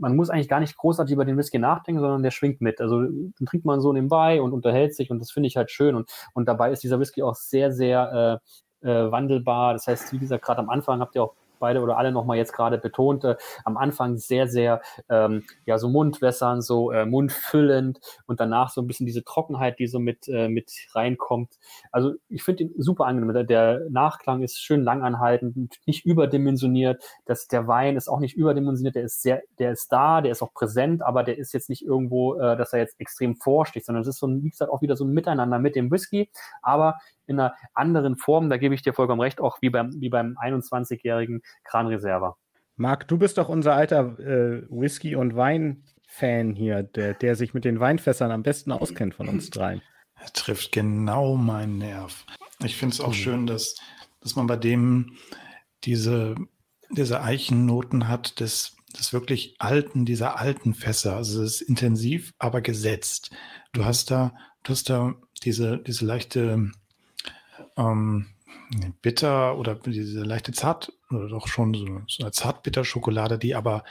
man muss eigentlich gar nicht großartig über den Whisky nachdenken, sondern der schwingt mit. Also dann trinkt man so nebenbei und unterhält sich und das finde ich halt schön und, und dabei ist dieser Whisky auch sehr, sehr äh, äh, wandelbar. Das heißt, wie gesagt, gerade am Anfang habt ihr auch beide oder alle nochmal jetzt gerade betonte, am Anfang sehr, sehr, ähm, ja, so Mundwässern, so äh, mundfüllend und danach so ein bisschen diese Trockenheit, die so mit, äh, mit reinkommt. Also ich finde ihn super angenehm. Der Nachklang ist schön langanhaltend, nicht überdimensioniert. Das, der Wein ist auch nicht überdimensioniert, der ist sehr, der ist da, der ist auch präsent, aber der ist jetzt nicht irgendwo, äh, dass er jetzt extrem vorsticht, sondern es ist so ein, wie gesagt, auch wieder so ein Miteinander mit dem Whisky, aber in einer anderen Form. Da gebe ich dir vollkommen recht, auch wie beim, wie beim 21-jährigen Gran Reserva. Marc, du bist doch unser alter äh, Whisky- und Wein-Fan hier, der, der sich mit den Weinfässern am besten auskennt von uns dreien. Er trifft genau meinen Nerv. Ich finde es auch mhm. schön, dass, dass man bei dem diese, diese Eichennoten hat des, des wirklich alten, dieser alten Fässer. Also es ist intensiv, aber gesetzt. Du hast da, du hast da diese, diese leichte ähm, bitter oder diese leichte Zart oder doch schon so, so eine Zartbitter-Schokolade, die aber,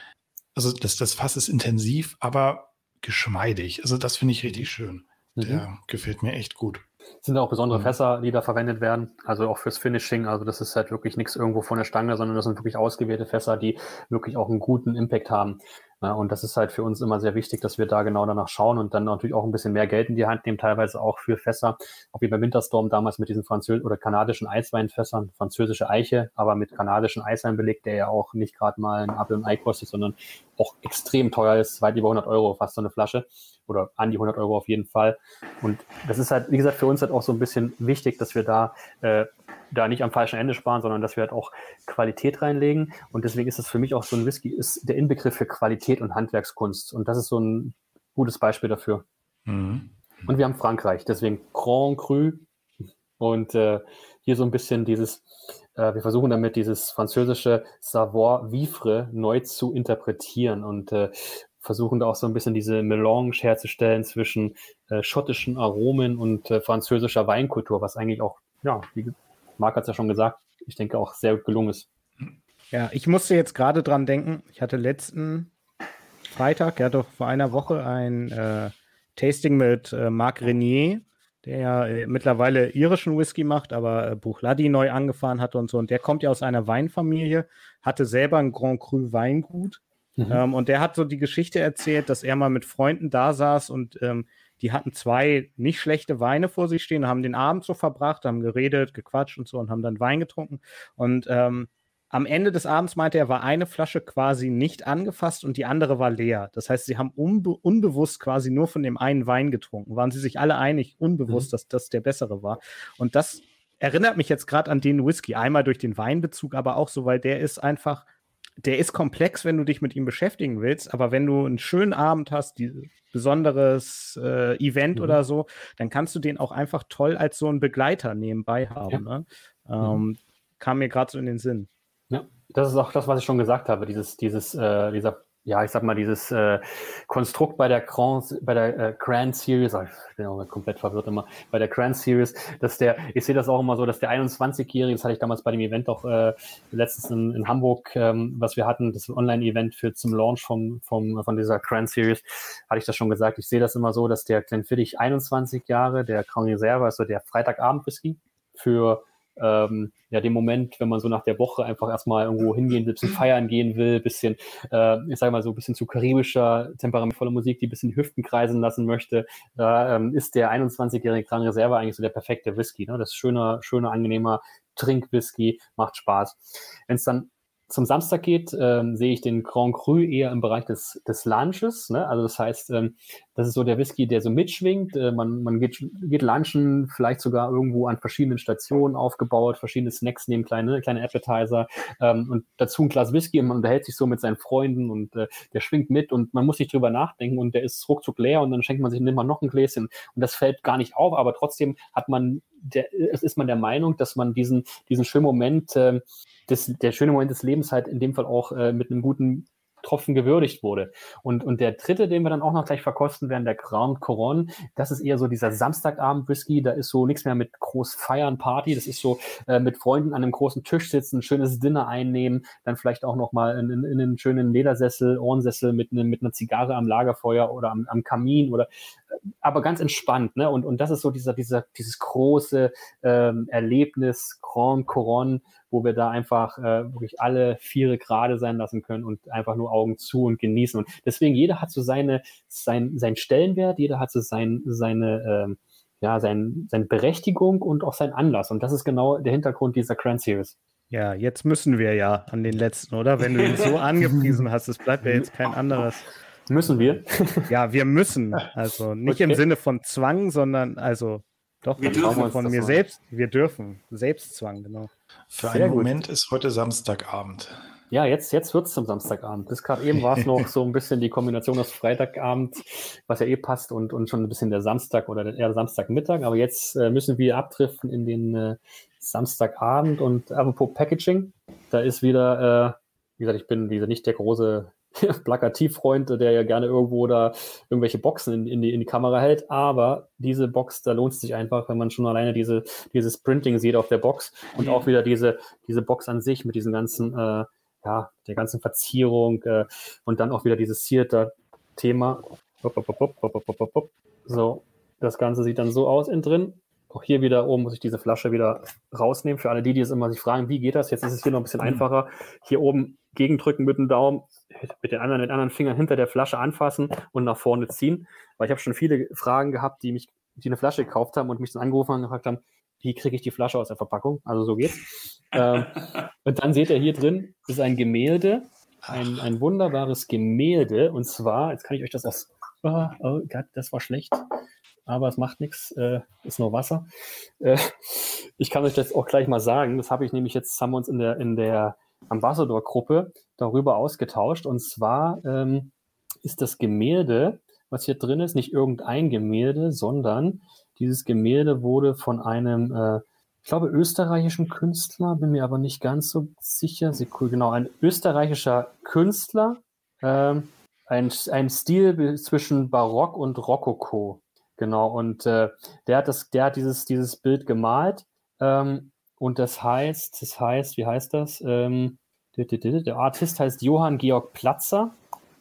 also das, das Fass ist intensiv, aber geschmeidig. Also das finde ich richtig schön. Mhm. Der gefällt mir echt gut. sind auch besondere mhm. Fässer, die da verwendet werden, also auch fürs Finishing. Also das ist halt wirklich nichts irgendwo von der Stange, sondern das sind wirklich ausgewählte Fässer, die wirklich auch einen guten Impact haben. Ja, und das ist halt für uns immer sehr wichtig, dass wir da genau danach schauen und dann natürlich auch ein bisschen mehr Geld in die Hand nehmen, teilweise auch für Fässer, auch wie bei Winterstorm damals mit diesen französischen oder kanadischen Eisweinfässern, französische Eiche, aber mit kanadischen Eiswein belegt, der ja auch nicht gerade mal ein Apfel und Ei kostet, sondern auch extrem teuer ist, weit über 100 Euro fast so eine Flasche oder an die 100 Euro auf jeden Fall. Und das ist halt, wie gesagt, für uns halt auch so ein bisschen wichtig, dass wir da äh, da nicht am falschen Ende sparen, sondern dass wir halt auch Qualität reinlegen. Und deswegen ist es für mich auch so ein Whisky, ist der Inbegriff für Qualität und Handwerkskunst. Und das ist so ein gutes Beispiel dafür. Mhm. Und wir haben Frankreich, deswegen Grand Cru. Und äh, hier so ein bisschen dieses, äh, wir versuchen damit dieses französische Savoir-vivre neu zu interpretieren und äh, versuchen da auch so ein bisschen diese Melange herzustellen zwischen äh, schottischen Aromen und äh, französischer Weinkultur, was eigentlich auch, ja, wie Marc hat es ja schon gesagt, ich denke auch sehr gelungen ist. Ja, ich musste jetzt gerade dran denken, ich hatte letzten Freitag, hat doch vor einer Woche ein äh, Tasting mit äh, Marc Renier, der ja äh, mittlerweile irischen Whisky macht, aber äh, Buchladi neu angefahren hat und so. Und der kommt ja aus einer Weinfamilie, hatte selber ein Grand Cru Weingut. Mhm. Ähm, und der hat so die Geschichte erzählt, dass er mal mit Freunden da saß und ähm, die hatten zwei nicht schlechte Weine vor sich stehen, haben den Abend so verbracht, haben geredet, gequatscht und so und haben dann Wein getrunken. Und ähm, am Ende des Abends meinte er, war eine Flasche quasi nicht angefasst und die andere war leer. Das heißt, sie haben unbe unbewusst quasi nur von dem einen Wein getrunken. Waren sie sich alle einig, unbewusst, mhm. dass das der bessere war. Und das erinnert mich jetzt gerade an den Whisky. Einmal durch den Weinbezug, aber auch so, weil der ist einfach, der ist komplex, wenn du dich mit ihm beschäftigen willst. Aber wenn du einen schönen Abend hast, die besonderes äh, Event mhm. oder so, dann kannst du den auch einfach toll als so einen Begleiter nebenbei haben. Ja. Ne? Ähm, mhm. Kam mir gerade so in den Sinn. Ja, das ist auch das, was ich schon gesagt habe, dieses, dieses, äh, dieser, ja, ich sag mal, dieses äh, Konstrukt bei der Grand, bei der äh, Grand Series, ich bin auch komplett verwirrt immer, bei der Grand Series, dass der, ich sehe das auch immer so, dass der 21-Jährige, das hatte ich damals bei dem Event auch äh, letztens in, in Hamburg, ähm, was wir hatten, das Online-Event für zum Launch vom, vom, von dieser Grand Series, hatte ich das schon gesagt. Ich sehe das immer so, dass der Glenfiddich 21 Jahre, der Crown Reserve, also der Freitagabend-Whisky für ähm, ja, dem Moment, wenn man so nach der Woche einfach erstmal irgendwo hingehen will, bisschen feiern gehen will, bisschen, äh, ich sage mal so ein bisschen zu karibischer, temperamentvoller Musik, die ein bisschen Hüften kreisen lassen möchte, da ähm, ist der 21-jährige Gran Reserve eigentlich so der perfekte Whisky. Ne? Das ist schöner, schöner, angenehmer Trinkwhisky, macht Spaß. Wenn es dann zum Samstag geht, ähm, sehe ich den Grand Cru eher im Bereich des, des Lunches. Ne? Also das heißt, ähm, das ist so der Whisky, der so mitschwingt. Äh, man man geht, geht lunchen, vielleicht sogar irgendwo an verschiedenen Stationen aufgebaut, verschiedene Snacks nehmen, kleine, kleine Appetizer ähm, und dazu ein Glas Whisky und man unterhält sich so mit seinen Freunden und äh, der schwingt mit und man muss nicht drüber nachdenken und der ist ruckzuck leer und dann schenkt man sich, nimmt noch ein Gläschen und das fällt gar nicht auf, aber trotzdem hat man, der, ist man der Meinung, dass man diesen, diesen schönen Moment äh, das, der schöne Moment des Lebens halt in dem Fall auch äh, mit einem guten Tropfen gewürdigt wurde. Und, und der dritte, den wir dann auch noch gleich verkosten werden, der Grand Coron, das ist eher so dieser Samstagabend-Whisky, da ist so nichts mehr mit groß Feiern, Party, das ist so äh, mit Freunden an einem großen Tisch sitzen, ein schönes Dinner einnehmen, dann vielleicht auch nochmal in, in, in einen schönen Ledersessel, Ohrensessel mit, ne, mit einer Zigarre am Lagerfeuer oder am, am Kamin oder äh, aber ganz entspannt, ne? Und, und das ist so dieser, dieser, dieses große ähm, Erlebnis, Grand Coron, wo wir da einfach äh, wirklich alle Viere gerade sein lassen können und einfach nur Augen zu und genießen. Und deswegen jeder hat so seine, sein, sein Stellenwert, jeder hat so sein, seine, ähm, ja, sein, seine Berechtigung und auch seinen Anlass. Und das ist genau der Hintergrund dieser Grand Series. Ja, jetzt müssen wir ja an den letzten, oder? Wenn du ihn so angepriesen hast, es bleibt ja jetzt kein anderes. Müssen wir? ja, wir müssen. Also nicht okay. im Sinne von Zwang, sondern also doch wir dürfen von mir selbst. Wir dürfen. Selbstzwang, genau. Für Sehr einen gut. Moment ist heute Samstagabend. Ja, jetzt, jetzt wird es zum Samstagabend. Bis gerade eben war es noch so ein bisschen die Kombination aus Freitagabend, was ja eh passt, und, und schon ein bisschen der Samstag oder eher der Samstagmittag. Aber jetzt äh, müssen wir abdriften in den äh, Samstagabend. Und apropos Packaging, da ist wieder, äh, wie gesagt, ich bin wie gesagt, nicht der große Plakativfreund, der ja gerne irgendwo da irgendwelche Boxen in, in, die, in die Kamera hält. Aber diese Box, da lohnt es sich einfach, wenn man schon alleine diese, dieses Printing sieht auf der Box und auch wieder diese, diese Box an sich mit diesen ganzen, äh, ja, der ganzen Verzierung äh, und dann auch wieder dieses Theater-Thema. So, das Ganze sieht dann so aus innen drin. Auch hier wieder oben muss ich diese Flasche wieder rausnehmen. Für alle die, die es immer sich fragen, wie geht das? Jetzt ist es hier noch ein bisschen mhm. einfacher. Hier oben gegendrücken mit dem Daumen, mit den anderen, den anderen Fingern hinter der Flasche anfassen und nach vorne ziehen. Weil ich habe schon viele Fragen gehabt, die mich, die eine Flasche gekauft haben und mich dann angerufen haben und gefragt haben, wie kriege ich die Flasche aus der Verpackung? Also so geht's. ähm, und dann seht ihr hier drin, ist ein Gemälde, ein, ein wunderbares Gemälde. Und zwar, jetzt kann ich euch das aus. Oh, oh Gott, das war schlecht. Aber es macht nichts, äh, ist nur Wasser. Äh, ich kann euch das auch gleich mal sagen. Das habe ich nämlich jetzt, haben wir uns in der, in der Ambassador-Gruppe darüber ausgetauscht. Und zwar ähm, ist das Gemälde, was hier drin ist, nicht irgendein Gemälde, sondern dieses Gemälde wurde von einem, äh, ich glaube, österreichischen Künstler, bin mir aber nicht ganz so sicher. Genau, ein österreichischer Künstler, äh, ein, ein Stil zwischen Barock und Rokoko. Genau, und äh, der hat das, der hat dieses, dieses Bild gemalt. Ähm, und das heißt, das heißt, wie heißt das? Ähm, der Artist heißt Johann Georg Platzer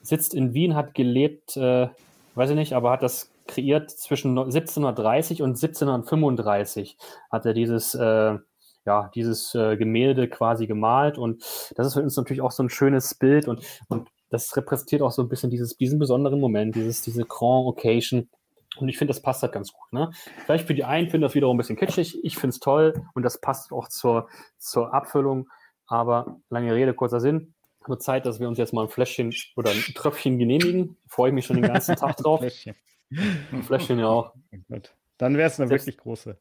sitzt in Wien, hat gelebt, äh, weiß ich nicht, aber hat das kreiert zwischen 1730 und 1735. Hat er dieses, äh, ja, dieses äh, Gemälde quasi gemalt und das ist für uns natürlich auch so ein schönes Bild und, und das repräsentiert auch so ein bisschen dieses, diesen besonderen Moment, dieses, diese Grand Occasion. Und ich finde, das passt halt ganz gut. Ne? Vielleicht für die einen finden das wiederum ein bisschen kitschig. Ich finde es toll und das passt auch zur, zur Abfüllung. Aber lange Rede, kurzer Sinn. Wird Zeit, dass wir uns jetzt mal ein Fläschchen oder ein Tröpfchen genehmigen. Freue ich mich schon den ganzen Tag drauf. Fläschchen. Ein Fläschchen ja auch. Gut. Dann wäre es eine Selbst, wirklich große.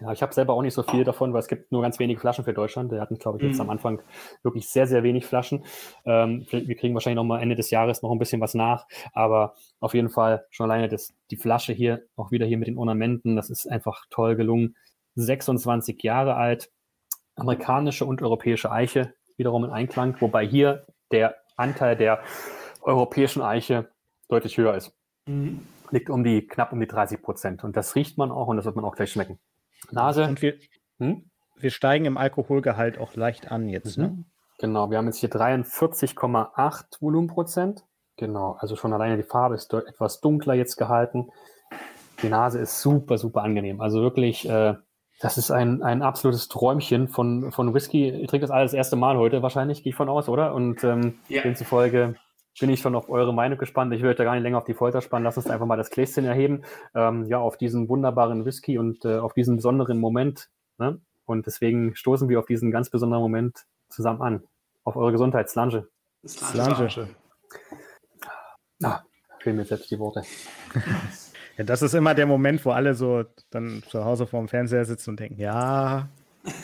Ja, ich habe selber auch nicht so viel davon, weil es gibt nur ganz wenige Flaschen für Deutschland. Wir hatten, glaube ich, jetzt mhm. am Anfang wirklich sehr, sehr wenig Flaschen. Ähm, wir kriegen wahrscheinlich noch mal Ende des Jahres noch ein bisschen was nach, aber auf jeden Fall schon alleine das, die Flasche hier, auch wieder hier mit den Ornamenten, das ist einfach toll gelungen. 26 Jahre alt, amerikanische und europäische Eiche wiederum in Einklang, wobei hier der Anteil der europäischen Eiche deutlich höher ist. Mhm. Liegt um die, knapp um die 30 Prozent. Und das riecht man auch und das wird man auch gleich schmecken. Nase. Und wir, hm? wir steigen im Alkoholgehalt auch leicht an jetzt, ne? mhm. ne? Genau, wir haben jetzt hier 43,8 Volumenprozent. Genau, also schon alleine die Farbe ist etwas dunkler jetzt gehalten. Die Nase ist super, super angenehm. Also wirklich, äh, das ist ein, ein absolutes Träumchen von, von Whisky. Ich trinke das alles das erste Mal heute wahrscheinlich, gehe ich von aus, oder? Und ähm, ja. demzufolge bin ich schon auf eure Meinung gespannt. Ich würde da gar nicht länger auf die Folter spannen. Lass uns einfach mal das Gläschen erheben. Ähm, ja, auf diesen wunderbaren Whisky und äh, auf diesen besonderen Moment. Ne? Und deswegen stoßen wir auf diesen ganz besonderen Moment zusammen an. Auf eure Gesundheit. Slange. Slange. Ah, fehlen mir selbst die Worte. ja, das ist immer der Moment, wo alle so dann zu Hause vorm Fernseher sitzen und denken, ja,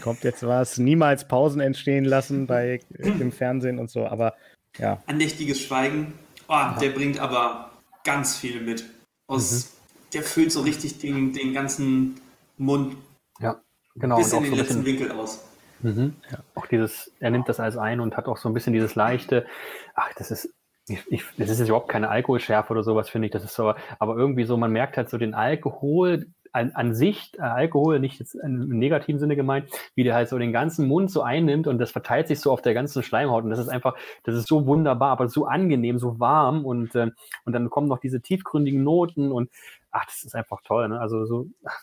kommt jetzt was. Niemals Pausen entstehen lassen bei im Fernsehen und so. Aber ja. Andächtiges Schweigen. Oh, der bringt aber ganz viel mit. Aus, mhm. Der füllt so richtig den, den ganzen Mund ja, genau. bis in den so letzten Winkel aus. Mhm. Ja. Auch dieses, er nimmt das alles ein und hat auch so ein bisschen dieses leichte, ach, das ist, ich, ich, das ist jetzt überhaupt keine Alkoholschärfe oder sowas, finde ich. Das ist so, aber irgendwie so, man merkt halt so den Alkohol, an, an sich, äh, Alkohol, nicht jetzt im negativen Sinne gemeint, wie der halt so den ganzen Mund so einnimmt und das verteilt sich so auf der ganzen Schleimhaut und das ist einfach, das ist so wunderbar, aber so angenehm, so warm und, äh, und dann kommen noch diese tiefgründigen Noten und ach, das ist einfach toll, ne? Also so, ach,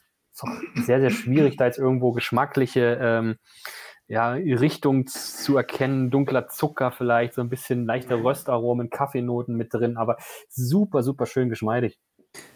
sehr, sehr schwierig, da jetzt irgendwo geschmackliche ähm, ja, Richtung zu erkennen, dunkler Zucker vielleicht, so ein bisschen leichte Röstaromen, Kaffeenoten mit drin, aber super, super schön geschmeidig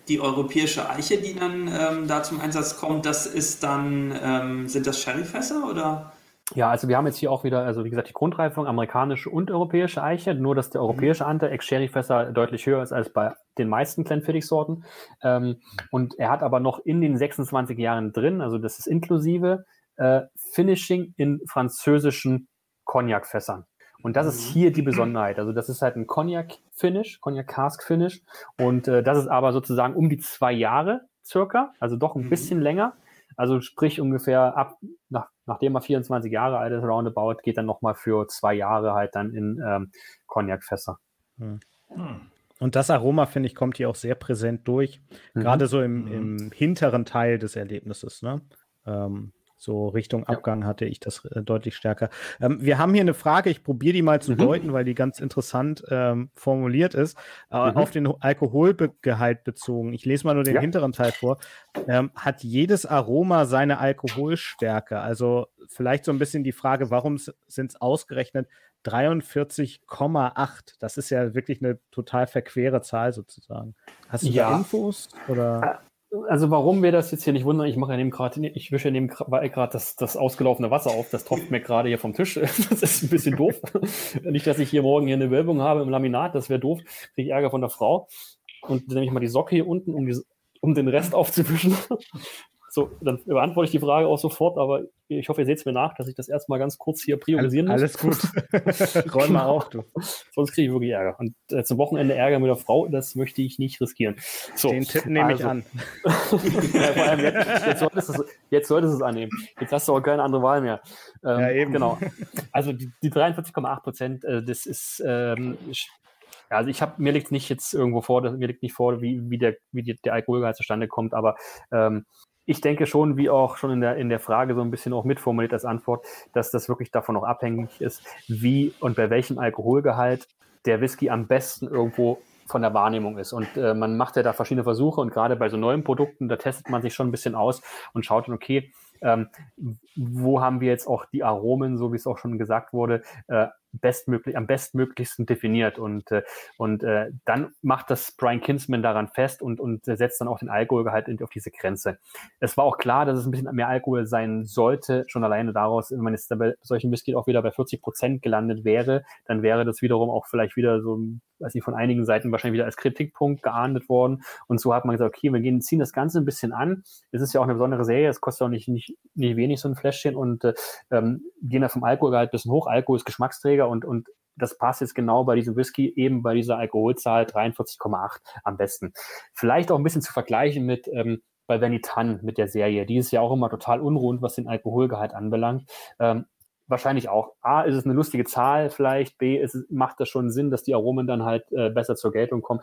die europäische Eiche, die dann ähm, da zum Einsatz kommt, das ist dann, ähm, sind das Sherryfässer oder? Ja, also wir haben jetzt hier auch wieder, also wie gesagt, die Grundreifung, amerikanische und europäische Eiche, nur dass der europäische mhm. Anteil Ex-Sherry-Fässer deutlich höher ist als bei den meisten Glenfiddich-Sorten. Ähm, und er hat aber noch in den 26 Jahren drin, also das ist inklusive, äh, Finishing in französischen Cognac-Fässern. Und das ist mhm. hier die Besonderheit. Also das ist halt ein Cognac-Finish, Cognac-Cask-Finish. Und äh, das ist aber sozusagen um die zwei Jahre circa, also doch ein mhm. bisschen länger. Also sprich ungefähr ab, nach, nachdem er 24 Jahre alt ist, roundabout, geht dann nochmal für zwei Jahre halt dann in ähm, Cognac-Fässer. Mhm. Und das Aroma, finde ich, kommt hier auch sehr präsent durch. Mhm. Gerade so im, im, hinteren Teil des Erlebnisses. Ne? Ähm, so Richtung Abgang hatte ich das äh, deutlich stärker. Ähm, wir haben hier eine Frage, ich probiere die mal zu mhm. deuten, weil die ganz interessant ähm, formuliert ist, äh, mhm. auf den Alkoholgehalt bezogen. Ich lese mal nur den ja. hinteren Teil vor. Ähm, hat jedes Aroma seine Alkoholstärke? Also vielleicht so ein bisschen die Frage, warum sind es ausgerechnet 43,8? Das ist ja wirklich eine total verquere Zahl sozusagen. Hast du ja. da Infos? Oder? Also warum wir das jetzt hier nicht wundern, ich mache ja neben gerade, ich wische neben gerade das, das ausgelaufene Wasser auf, das tropft mir gerade hier vom Tisch. Das ist ein bisschen doof. nicht, dass ich hier morgen hier eine Wölbung habe im Laminat, das wäre doof. Kriege ich Ärger von der Frau. Und nehme ich mal die Socke hier unten, um, die, um den Rest aufzuwischen. So, dann beantworte ich die Frage auch sofort, aber ich hoffe, ihr seht es mir nach, dass ich das erstmal ganz kurz hier priorisieren alles, muss. Alles gut. Räum mal auf, du. Sonst kriege ich wirklich Ärger. Und äh, zum Wochenende Ärger mit der Frau, das möchte ich nicht riskieren. So, Den Tipp nehme also. ich an. ja, vor allem jetzt, jetzt, solltest du, jetzt solltest du es annehmen. Jetzt hast du auch keine andere Wahl mehr. Ähm, ja, eben. Genau. Also die, die 43,8 Prozent, äh, das ist ähm, also ich habe mir liegt nicht jetzt irgendwo vor, mir liegt nicht vor, wie, wie der, wie die, der Alkoholgehalt zustande kommt, aber ähm, ich denke schon, wie auch schon in der, in der Frage so ein bisschen auch mitformuliert als Antwort, dass das wirklich davon auch abhängig ist, wie und bei welchem Alkoholgehalt der Whisky am besten irgendwo von der Wahrnehmung ist. Und äh, man macht ja da verschiedene Versuche und gerade bei so neuen Produkten, da testet man sich schon ein bisschen aus und schaut dann, okay, ähm, wo haben wir jetzt auch die Aromen, so wie es auch schon gesagt wurde, äh, bestmöglich, am bestmöglichsten definiert. Und, äh, und äh, dann macht das Brian Kinsman daran fest und, und setzt dann auch den Alkoholgehalt auf diese Grenze. Es war auch klar, dass es ein bisschen mehr Alkohol sein sollte, schon alleine daraus, wenn man jetzt bei solchen Whisky auch wieder bei 40 Prozent gelandet wäre, dann wäre das wiederum auch vielleicht wieder so, weiß ich, von einigen Seiten wahrscheinlich wieder als Kritikpunkt geahndet worden. Und so hat man gesagt, okay, wir gehen, ziehen das Ganze ein bisschen an. Es ist ja auch eine besondere Serie, es kostet auch nicht, nicht, nicht wenig so ein Fläschchen und äh, ähm, gehen da vom Alkoholgehalt ein bisschen hoch. Alkohol ist Geschmacksträger und, und das passt jetzt genau bei diesem Whisky, eben bei dieser Alkoholzahl 43,8 am besten. Vielleicht auch ein bisschen zu vergleichen mit ähm, bei Venitan mit der Serie. Die ist ja auch immer total unrund, was den Alkoholgehalt anbelangt. Ähm, wahrscheinlich auch. A, ist es eine lustige Zahl vielleicht. B, ist, macht das schon Sinn, dass die Aromen dann halt äh, besser zur Geltung kommen.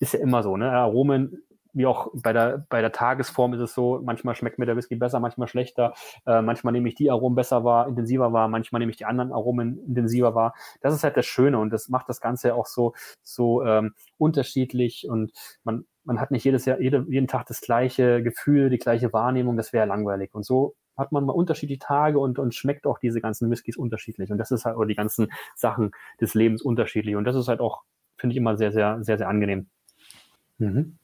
Ist ja immer so, ne? Aromen wie auch bei der, bei der Tagesform ist es so, manchmal schmeckt mir der Whisky besser, manchmal schlechter, äh, manchmal nehme ich die Aromen besser wahr, intensiver wahr, manchmal nehme ich die anderen Aromen intensiver wahr. Das ist halt das Schöne und das macht das Ganze auch so, so ähm, unterschiedlich und man, man hat nicht jedes Jahr, jede, jeden Tag das gleiche Gefühl, die gleiche Wahrnehmung, das wäre langweilig. Und so hat man mal unterschiedliche Tage und, und schmeckt auch diese ganzen Whiskys unterschiedlich. Und das ist halt, oder die ganzen Sachen des Lebens unterschiedlich. Und das ist halt auch, finde ich immer sehr, sehr, sehr, sehr angenehm. Mhm.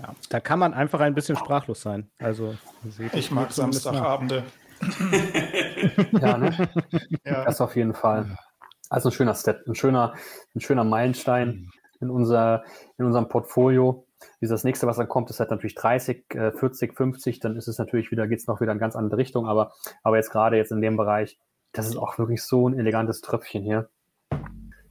Ja, da kann man einfach ein bisschen sprachlos sein. Also, ich mag Samstagabende. ja, ne? ja, das auf jeden Fall. Also ein schöner Step, ein schöner, ein schöner Meilenstein in, unser, in unserem Portfolio. Wie das nächste, was dann kommt, ist halt natürlich 30, 40, 50, dann ist es natürlich wieder, geht es noch wieder in ganz andere Richtung, aber, aber jetzt gerade jetzt in dem Bereich, das ist auch wirklich so ein elegantes Tröpfchen hier.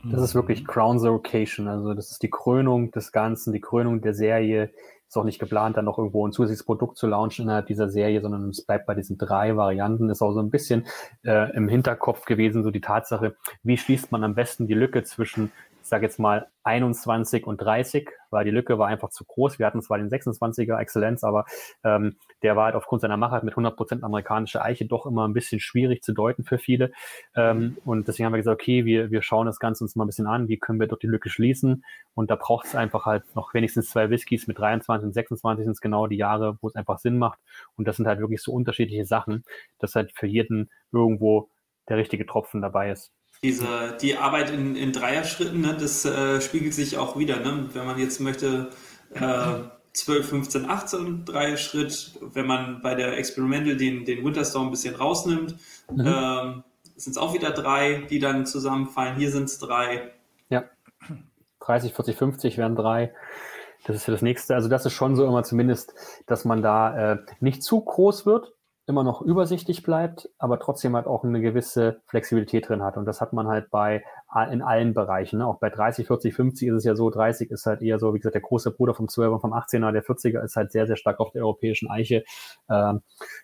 Das ist wirklich Crown the Occasion, also das ist die Krönung des Ganzen, die Krönung der Serie, ist auch nicht geplant, dann noch irgendwo ein zusätzliches Produkt zu launchen innerhalb dieser Serie, sondern es bleibt bei diesen drei Varianten. Ist auch so ein bisschen äh, im Hinterkopf gewesen, so die Tatsache, wie schließt man am besten die Lücke zwischen sage jetzt mal 21 und 30, weil die Lücke war einfach zu groß. Wir hatten zwar den 26er Exzellenz, aber ähm, der war halt aufgrund seiner Machart mit 100% amerikanische Eiche doch immer ein bisschen schwierig zu deuten für viele. Ähm, und deswegen haben wir gesagt, okay, wir, wir schauen das Ganze uns mal ein bisschen an, wie können wir dort die Lücke schließen. Und da braucht es einfach halt noch wenigstens zwei Whiskys mit 23 und 26 sind es genau die Jahre, wo es einfach Sinn macht. Und das sind halt wirklich so unterschiedliche Sachen, dass halt für jeden irgendwo der richtige Tropfen dabei ist diese, die Arbeit in, in Dreierschritten, ne, das äh, spiegelt sich auch wieder. Ne? Wenn man jetzt möchte, äh, 12, 15, 18 Dreier-Schritt, wenn man bei der Experimental den, den Winterstorm ein bisschen rausnimmt, mhm. ähm, sind es auch wieder drei, die dann zusammenfallen. Hier sind es drei. Ja, 30, 40, 50 wären drei. Das ist für das nächste. Also das ist schon so immer zumindest, dass man da äh, nicht zu groß wird, immer noch übersichtlich bleibt, aber trotzdem halt auch eine gewisse Flexibilität drin hat. Und das hat man halt bei in allen Bereichen. Ne? Auch bei 30, 40, 50 ist es ja so, 30 ist halt eher so, wie gesagt, der große Bruder vom 12er und vom 18er, der 40er ist halt sehr, sehr stark auf der europäischen Eiche. Ähm,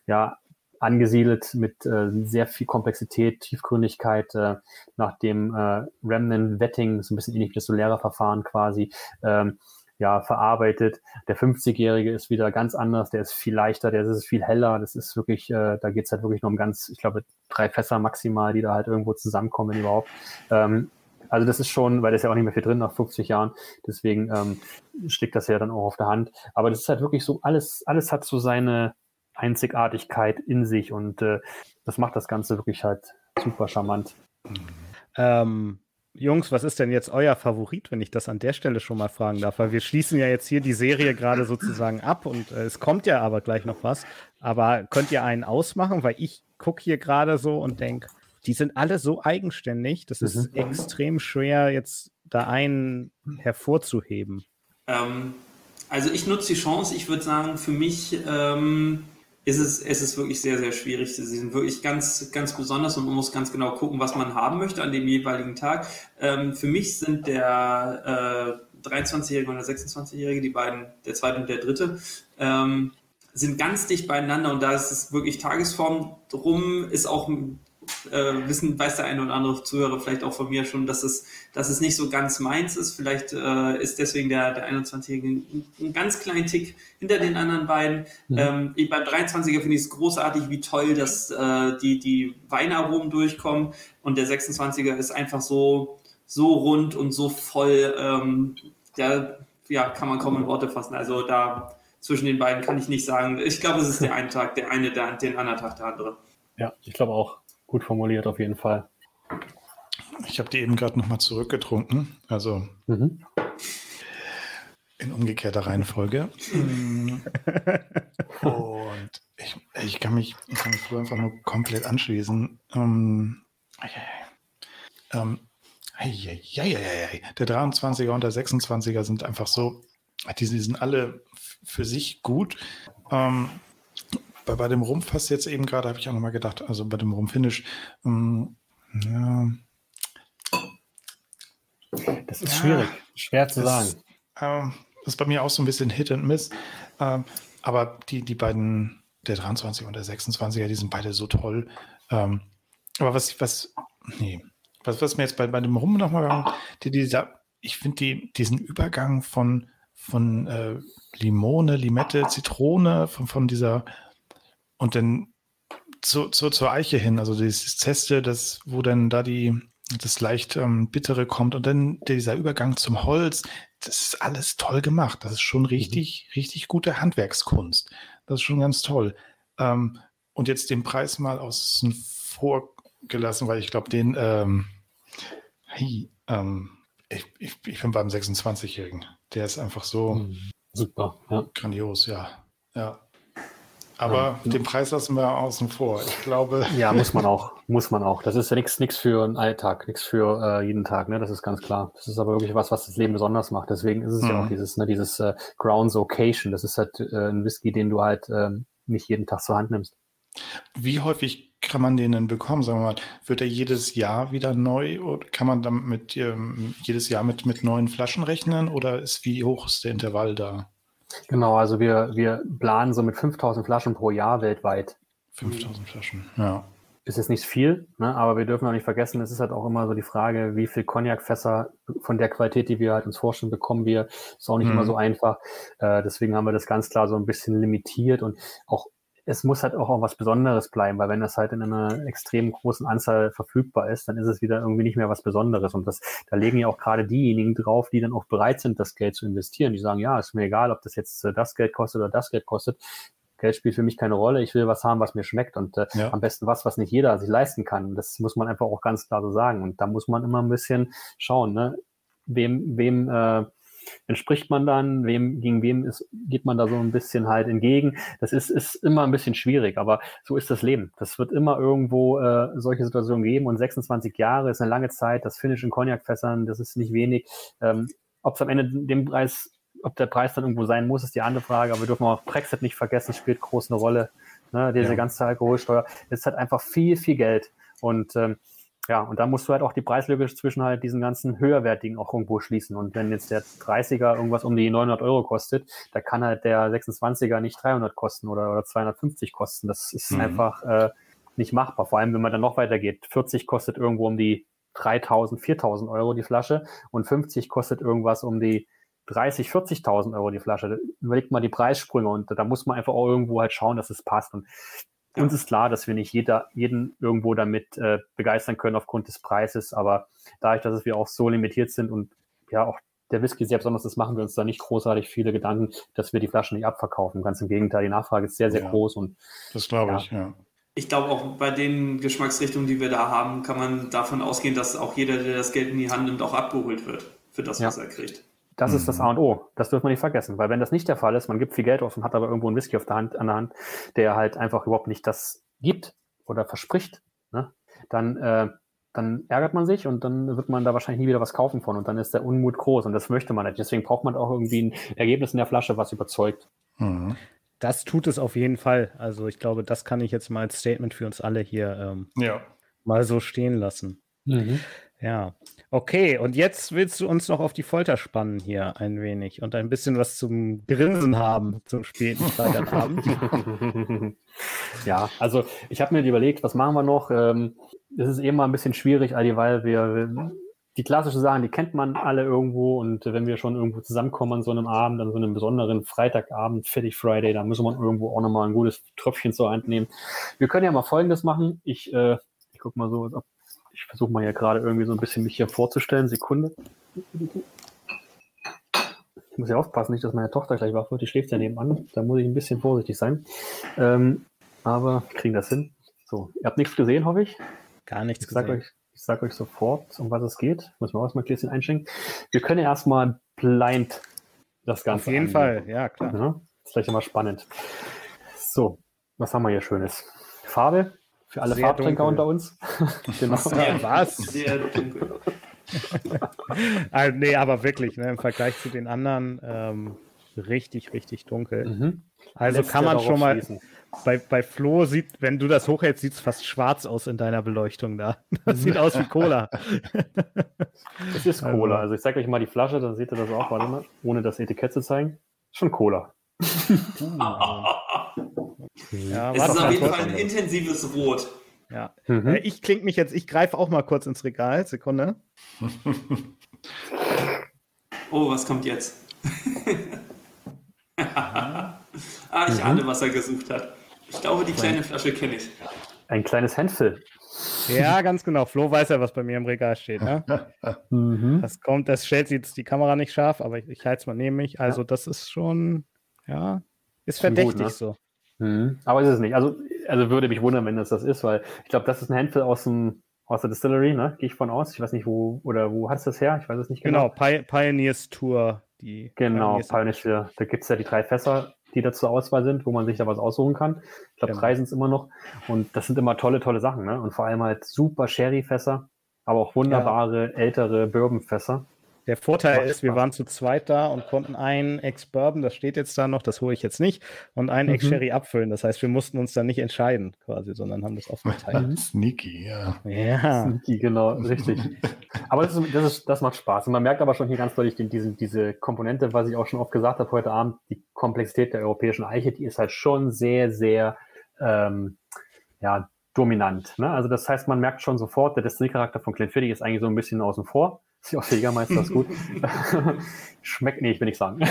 ja, angesiedelt mit äh, sehr viel Komplexität, Tiefgründigkeit, äh, nach dem äh, Remnant Wetting, so ein bisschen ähnlich wie das Solera-Verfahren quasi. Ähm, ja, verarbeitet. Der 50-Jährige ist wieder ganz anders, der ist viel leichter, der ist viel heller. Das ist wirklich, äh, da geht's halt wirklich nur um ganz, ich glaube, drei Fässer maximal, die da halt irgendwo zusammenkommen, überhaupt. Ähm, also das ist schon, weil das ist ja auch nicht mehr viel drin nach 50 Jahren, deswegen ähm, schlägt das ja dann auch auf der Hand. Aber das ist halt wirklich so, alles, alles hat so seine Einzigartigkeit in sich und äh, das macht das Ganze wirklich halt super charmant. Ähm, Jungs, was ist denn jetzt euer Favorit, wenn ich das an der Stelle schon mal fragen darf? Weil wir schließen ja jetzt hier die Serie gerade sozusagen ab und äh, es kommt ja aber gleich noch was. Aber könnt ihr einen ausmachen? Weil ich gucke hier gerade so und denke, die sind alle so eigenständig, das ist mhm. extrem schwer, jetzt da einen hervorzuheben. Ähm, also ich nutze die Chance, ich würde sagen, für mich ähm, ist es, es ist wirklich sehr, sehr schwierig. Sie sind wirklich ganz, ganz besonders und man muss ganz genau gucken, was man haben möchte an dem jeweiligen Tag. Ähm, für mich sind der äh, 23-Jährige und der 26-Jährige, die beiden, der zweite und der dritte, ähm, sind ganz dicht beieinander und da ist es wirklich Tagesform drum, ist auch äh, wissen, weiß der eine oder andere Zuhörer vielleicht auch von mir schon, dass es, dass es nicht so ganz meins ist. Vielleicht äh, ist deswegen der, der 21-Jährige ein, ein ganz kleinen Tick hinter den anderen beiden. Mhm. Ähm, beim 23er finde ich es großartig, wie toll, dass äh, die, die Weinaromen durchkommen und der 26er ist einfach so, so rund und so voll, ähm, ja, ja, kann man kaum in Worte fassen. Also da zwischen den beiden kann ich nicht sagen. Ich glaube, es ist der eine Tag, der eine, der, den anderen Tag der andere. Ja, ich glaube auch. Gut formuliert auf jeden Fall. Ich habe die eben gerade nochmal zurückgetrunken. Also mhm. in umgekehrter Reihenfolge. Und ich, ich, kann mich, ich kann mich einfach nur komplett anschließen. Ähm, ähm, der 23er und der 26er sind einfach so, die, die sind alle für sich gut. Ähm, bei, bei dem Rumpf jetzt eben gerade, habe ich auch nochmal gedacht, also bei dem Rumpfinish, ähm, ja. Das ist ja, schwierig, schwer zu das, sagen. Ähm, das ist bei mir auch so ein bisschen Hit and Miss. Ähm, aber die, die beiden, der 23 und der 26er, die sind beide so toll. Ähm, aber was, was, nee, was, was mir jetzt bei, bei dem Rum nochmal, die, dieser, ich finde die, diesen Übergang von, von äh, Limone, Limette, Zitrone, von, von dieser und dann zu, zu, zur Eiche hin, also dieses Zeste, das, wo dann da die, das leicht ähm, bittere kommt und dann dieser Übergang zum Holz, das ist alles toll gemacht. Das ist schon mhm. richtig, mhm. richtig gute Handwerkskunst. Das ist schon ganz toll. Ähm, und jetzt den Preis mal außen vor gelassen, weil ich glaube, den, ähm, hey, ähm, ich, ich, ich, bin beim 26-Jährigen. Der ist einfach so mhm. super, ja. grandios, ja. Ja. Aber ja. den Preis lassen wir außen vor. Ich glaube. Ja, muss man auch. Muss man auch. Das ist ja nichts für einen Alltag, nichts für äh, jeden Tag, ne? Das ist ganz klar. Das ist aber wirklich was, was das Leben besonders macht. Deswegen ist es mhm. ja auch dieses, ne, dieses äh, Grounds Occasion. Das ist halt äh, ein Whisky, den du halt äh, nicht jeden Tag zur Hand nimmst. Wie häufig kann man den denn bekommen? Sagen wir mal, wird er jedes Jahr wieder neu oder kann man damit mit, ähm, jedes Jahr mit, mit neuen Flaschen rechnen oder ist wie hoch ist der Intervall da? Genau, also wir, wir planen so mit 5000 Flaschen pro Jahr weltweit. 5000 Flaschen, ja. Ist jetzt nicht viel, ne? aber wir dürfen auch nicht vergessen, es ist halt auch immer so die Frage, wie viel Cognac-Fässer von der Qualität, die wir halt uns vorstellen, bekommen wir. Ist auch nicht mhm. immer so einfach. Äh, deswegen haben wir das ganz klar so ein bisschen limitiert und auch es muss halt auch, auch was Besonderes bleiben, weil wenn das halt in einer extrem großen Anzahl verfügbar ist, dann ist es wieder irgendwie nicht mehr was Besonderes. Und das, da legen ja auch gerade diejenigen drauf, die dann auch bereit sind, das Geld zu investieren. Die sagen, ja, ist mir egal, ob das jetzt äh, das Geld kostet oder das Geld kostet. Geld spielt für mich keine Rolle. Ich will was haben, was mir schmeckt und äh, ja. am besten was, was nicht jeder sich leisten kann. Das muss man einfach auch ganz klar so sagen. Und da muss man immer ein bisschen schauen, ne? wem, wem äh, entspricht man dann, wem, gegen wem ist, geht man da so ein bisschen halt entgegen. Das ist, ist immer ein bisschen schwierig, aber so ist das Leben. Das wird immer irgendwo äh, solche Situationen geben und 26 Jahre ist eine lange Zeit. Das Finish in Cognac-Fässern, das ist nicht wenig. Ähm, ob es am Ende den Preis, ob der Preis dann irgendwo sein muss, ist die andere Frage, aber wir dürfen auch Brexit nicht vergessen, spielt groß eine Rolle. Ne? Diese ja. ganze Alkoholsteuer, das ist halt einfach viel, viel Geld. Und ähm, ja, und da musst du halt auch die Preislücke zwischen halt diesen ganzen höherwertigen auch irgendwo schließen. Und wenn jetzt der 30er irgendwas um die 900 Euro kostet, da kann halt der 26er nicht 300 kosten oder, oder 250 kosten. Das ist mhm. einfach äh, nicht machbar. Vor allem, wenn man dann noch weitergeht. 40 kostet irgendwo um die 3000, 4000 Euro die Flasche und 50 kostet irgendwas um die 30, 40.000 Euro die Flasche. Überlegt mal die Preissprünge und da muss man einfach auch irgendwo halt schauen, dass es passt. Und uns ist klar, dass wir nicht jeder, jeden irgendwo damit äh, begeistern können aufgrund des Preises, aber dadurch, dass wir auch so limitiert sind und ja auch der Whisky sehr besonders ist, machen wir uns da nicht großartig viele Gedanken, dass wir die Flaschen nicht abverkaufen. Ganz im Gegenteil, die Nachfrage ist sehr, sehr ja, groß und das glaube ja. ich, ja. Ich glaube auch bei den Geschmacksrichtungen, die wir da haben, kann man davon ausgehen, dass auch jeder, der das Geld in die Hand nimmt, auch abgeholt wird für das, was er kriegt. Das mhm. ist das A und O. Das dürfen wir nicht vergessen. Weil wenn das nicht der Fall ist, man gibt viel Geld aus und hat aber irgendwo einen Whisky auf der Hand, an der Hand, der halt einfach überhaupt nicht das gibt oder verspricht, ne? dann, äh, dann ärgert man sich und dann wird man da wahrscheinlich nie wieder was kaufen von und dann ist der Unmut groß und das möchte man nicht. Deswegen braucht man auch irgendwie ein Ergebnis in der Flasche, was überzeugt. Mhm. Das tut es auf jeden Fall. Also ich glaube, das kann ich jetzt mal als Statement für uns alle hier ähm, ja. mal so stehen lassen. Mhm. Ja, okay. Und jetzt willst du uns noch auf die Folter spannen hier ein wenig und ein bisschen was zum Grinsen haben zum späten Freitagabend. ja, also ich habe mir überlegt, was machen wir noch? Ähm, es ist eben mal ein bisschen schwierig, weil wir, die klassischen Sachen, die kennt man alle irgendwo und wenn wir schon irgendwo zusammenkommen an so einem Abend, an so einem besonderen Freitagabend, Fettig Friday, da müssen wir irgendwo auch nochmal ein gutes Tröpfchen zur Hand nehmen. Wir können ja mal Folgendes machen. Ich, äh, ich guck mal so, ob Ich versuche mal hier gerade irgendwie so ein bisschen mich hier vorzustellen. Sekunde. Ich muss ja aufpassen, nicht, dass meine Tochter gleich wach wird. Die schläft ja nebenan. Da muss ich ein bisschen vorsichtig sein. Ähm, aber wir kriegen das hin. So, ihr habt nichts gesehen, hoffe ich. Gar nichts Ich sage gesehen. euch, ich sag euch sofort, um was es geht. Muss man auch erstmal ein Gläschen einschenken. Wir können ja erstmal blind das Ganze Auf jeden angehen. Fall, ja, klar. Ja, ist vielleicht immer spannend. So, was haben wir hier Schönes? Farbe für alle Sehr Farbtrinker dunkel. unter uns. genau. Sehr, was? Sehr dunkel. Ah, nee, aber wirklich, ne, im Vergleich zu den anderen ähm, richtig, richtig dunkel. Mhm. Also Lässt kann man schon mal, schließen. bei, bei Flo sieht, wenn du das hochhältst, sieht es fast schwarz aus in deiner Beleuchtung da. Das sieht aus wie Cola. Es ist Also- Cola. Also ich zeige euch mal die Flasche, dann seht ihr das auch, warte mal, ohne das Etikett zu zeigen. Schon Cola. Ja, Es war ist auf jeden Fall ein intensives Rot. Ja. Mhm. Äh, Ich klinge mich jetzt, ich greife auch mal kurz ins Regal. Sekunde. Oh, was kommt jetzt? ah, ich ahne, was er gesucht hat. Ich glaube, die kleine Flasche kenne ich. Ein kleines Handful. Ja, ganz genau. Flo weiß ja, was bei mir im Regal steht. Ne? Mhm. Das kommt, das stellt jetzt die Kamera nicht scharf, aber ich, ich halte es mal neben mich. Also, das ist schon, ja, ist Schon gut, verdächtig ne? so. Mhm. Aber ist es nicht. Also, also würde mich wundern, wenn das das ist, weil ich glaube, das ist ein Handful aus, dem, aus der Distillery, ne? Gehe ich von aus. Ich weiß nicht, wo oder wo hat es das her? Ich weiß es nicht Genau, genau. Pi Pioneers Tour. Die Genau, Pioneers- Pioneer. Da gibt es ja die drei Fässer, die da zur Auswahl sind, wo man sich da was aussuchen kann. Ich glaube, Genau. drei sind es immer noch. Und das sind immer tolle, tolle Sachen. Ne? Und vor allem halt super Sherry-Fässer, aber auch wunderbare, ältere Bourbon-Fässer. Der Vorteil ist, wir waren zu zweit da und konnten einen Ex-Bourbon, das steht jetzt da noch, das hole ich jetzt nicht, und einen Mhm. Ex-Sherry abfüllen. Das heißt, wir mussten uns dann nicht entscheiden, quasi, sondern haben das aufgeteilt. Sneaky, ja. ja. Die, genau, richtig. aber das, ist, das, ist, das macht Spaß. Und man merkt aber schon hier ganz deutlich den, diesen, diese Komponente, was ich auch schon oft gesagt habe heute Abend, die Komplexität der europäischen Eiche, die ist halt schon sehr, sehr ähm, ja, dominant. Ne? Also das heißt, man merkt schon sofort, der Destiny-Charakter von Glenfiddich ist eigentlich so ein bisschen außen vor. Ja Jägermeister, ist gut. Schmeckt, nee, ich will nicht sagen.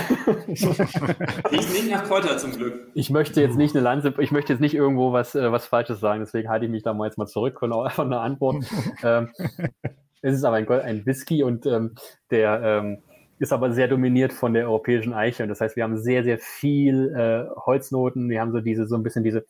Riecht nicht nach Kräuter zum Glück. Ich möchte jetzt nicht eine Lanze, ich möchte jetzt nicht irgendwo was, äh, was Falsches sagen, deswegen halte ich mich da mal jetzt mal zurück von, von der Antwort. ähm, es ist aber ein, ein Whisky und ähm, der ähm, ist aber sehr dominiert von der europäischen Eiche. Und das heißt, wir haben sehr, sehr viel äh, Holznoten. Wir haben so diese, so ein bisschen diese,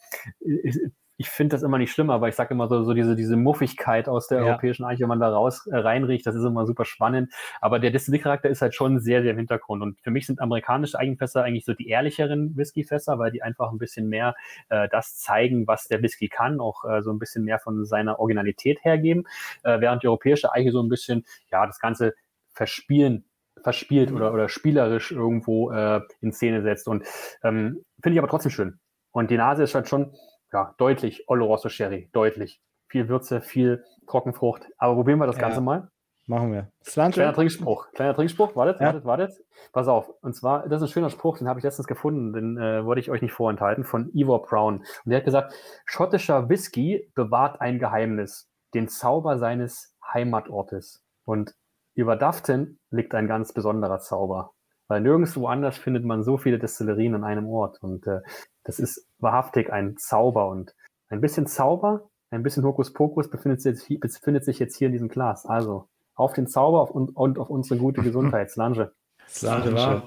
ich, finde das immer nicht schlimm, aber ich sage immer so, so diese, diese Muffigkeit aus der Ja. europäischen Eiche, wenn man da raus äh, reinriecht, das ist immer super spannend. Aber der Distillery-Charakter ist halt schon sehr, sehr im Hintergrund. Und für mich sind amerikanische Eigenfässer eigentlich so die ehrlicheren Whiskyfässer, weil die einfach ein bisschen mehr äh, das zeigen, was der Whisky kann, auch äh, so ein bisschen mehr von seiner Originalität hergeben, äh, während die europäische Eiche so ein bisschen, ja, das Ganze verspielen verspielt oder, oder spielerisch irgendwo äh, in Szene setzt. Und ähm, finde ich aber trotzdem schön. Und die Nase ist halt schon ja, deutlich Oloroso Sherry, deutlich. Viel Würze, viel Trockenfrucht. Aber probieren wir das Ja. Ganze mal. Machen wir. Kleiner Slange? Trinkspruch. Kleiner Trinkspruch. Wartet, Ja. wartet, wartet. Pass auf. Und zwar, das ist ein schöner Spruch, den habe ich letztens gefunden, den äh, wollte ich euch nicht vorenthalten, von Ivor Brown. Und der hat gesagt, schottischer Whisky bewahrt ein Geheimnis, den Zauber seines Heimatortes. Und über Dufton liegt ein ganz besonderer Zauber. Weil nirgendwo anders findet man so viele Destillerien an einem Ort. Und äh, das ist wahrhaftig ein Zauber. Und ein bisschen Zauber, ein bisschen Hokuspokus befindet sich, jetzt hier, befindet sich jetzt hier in diesem Glas. Also auf den Zauber auf, und, und auf unsere gute Gesundheit. Slange. Slange.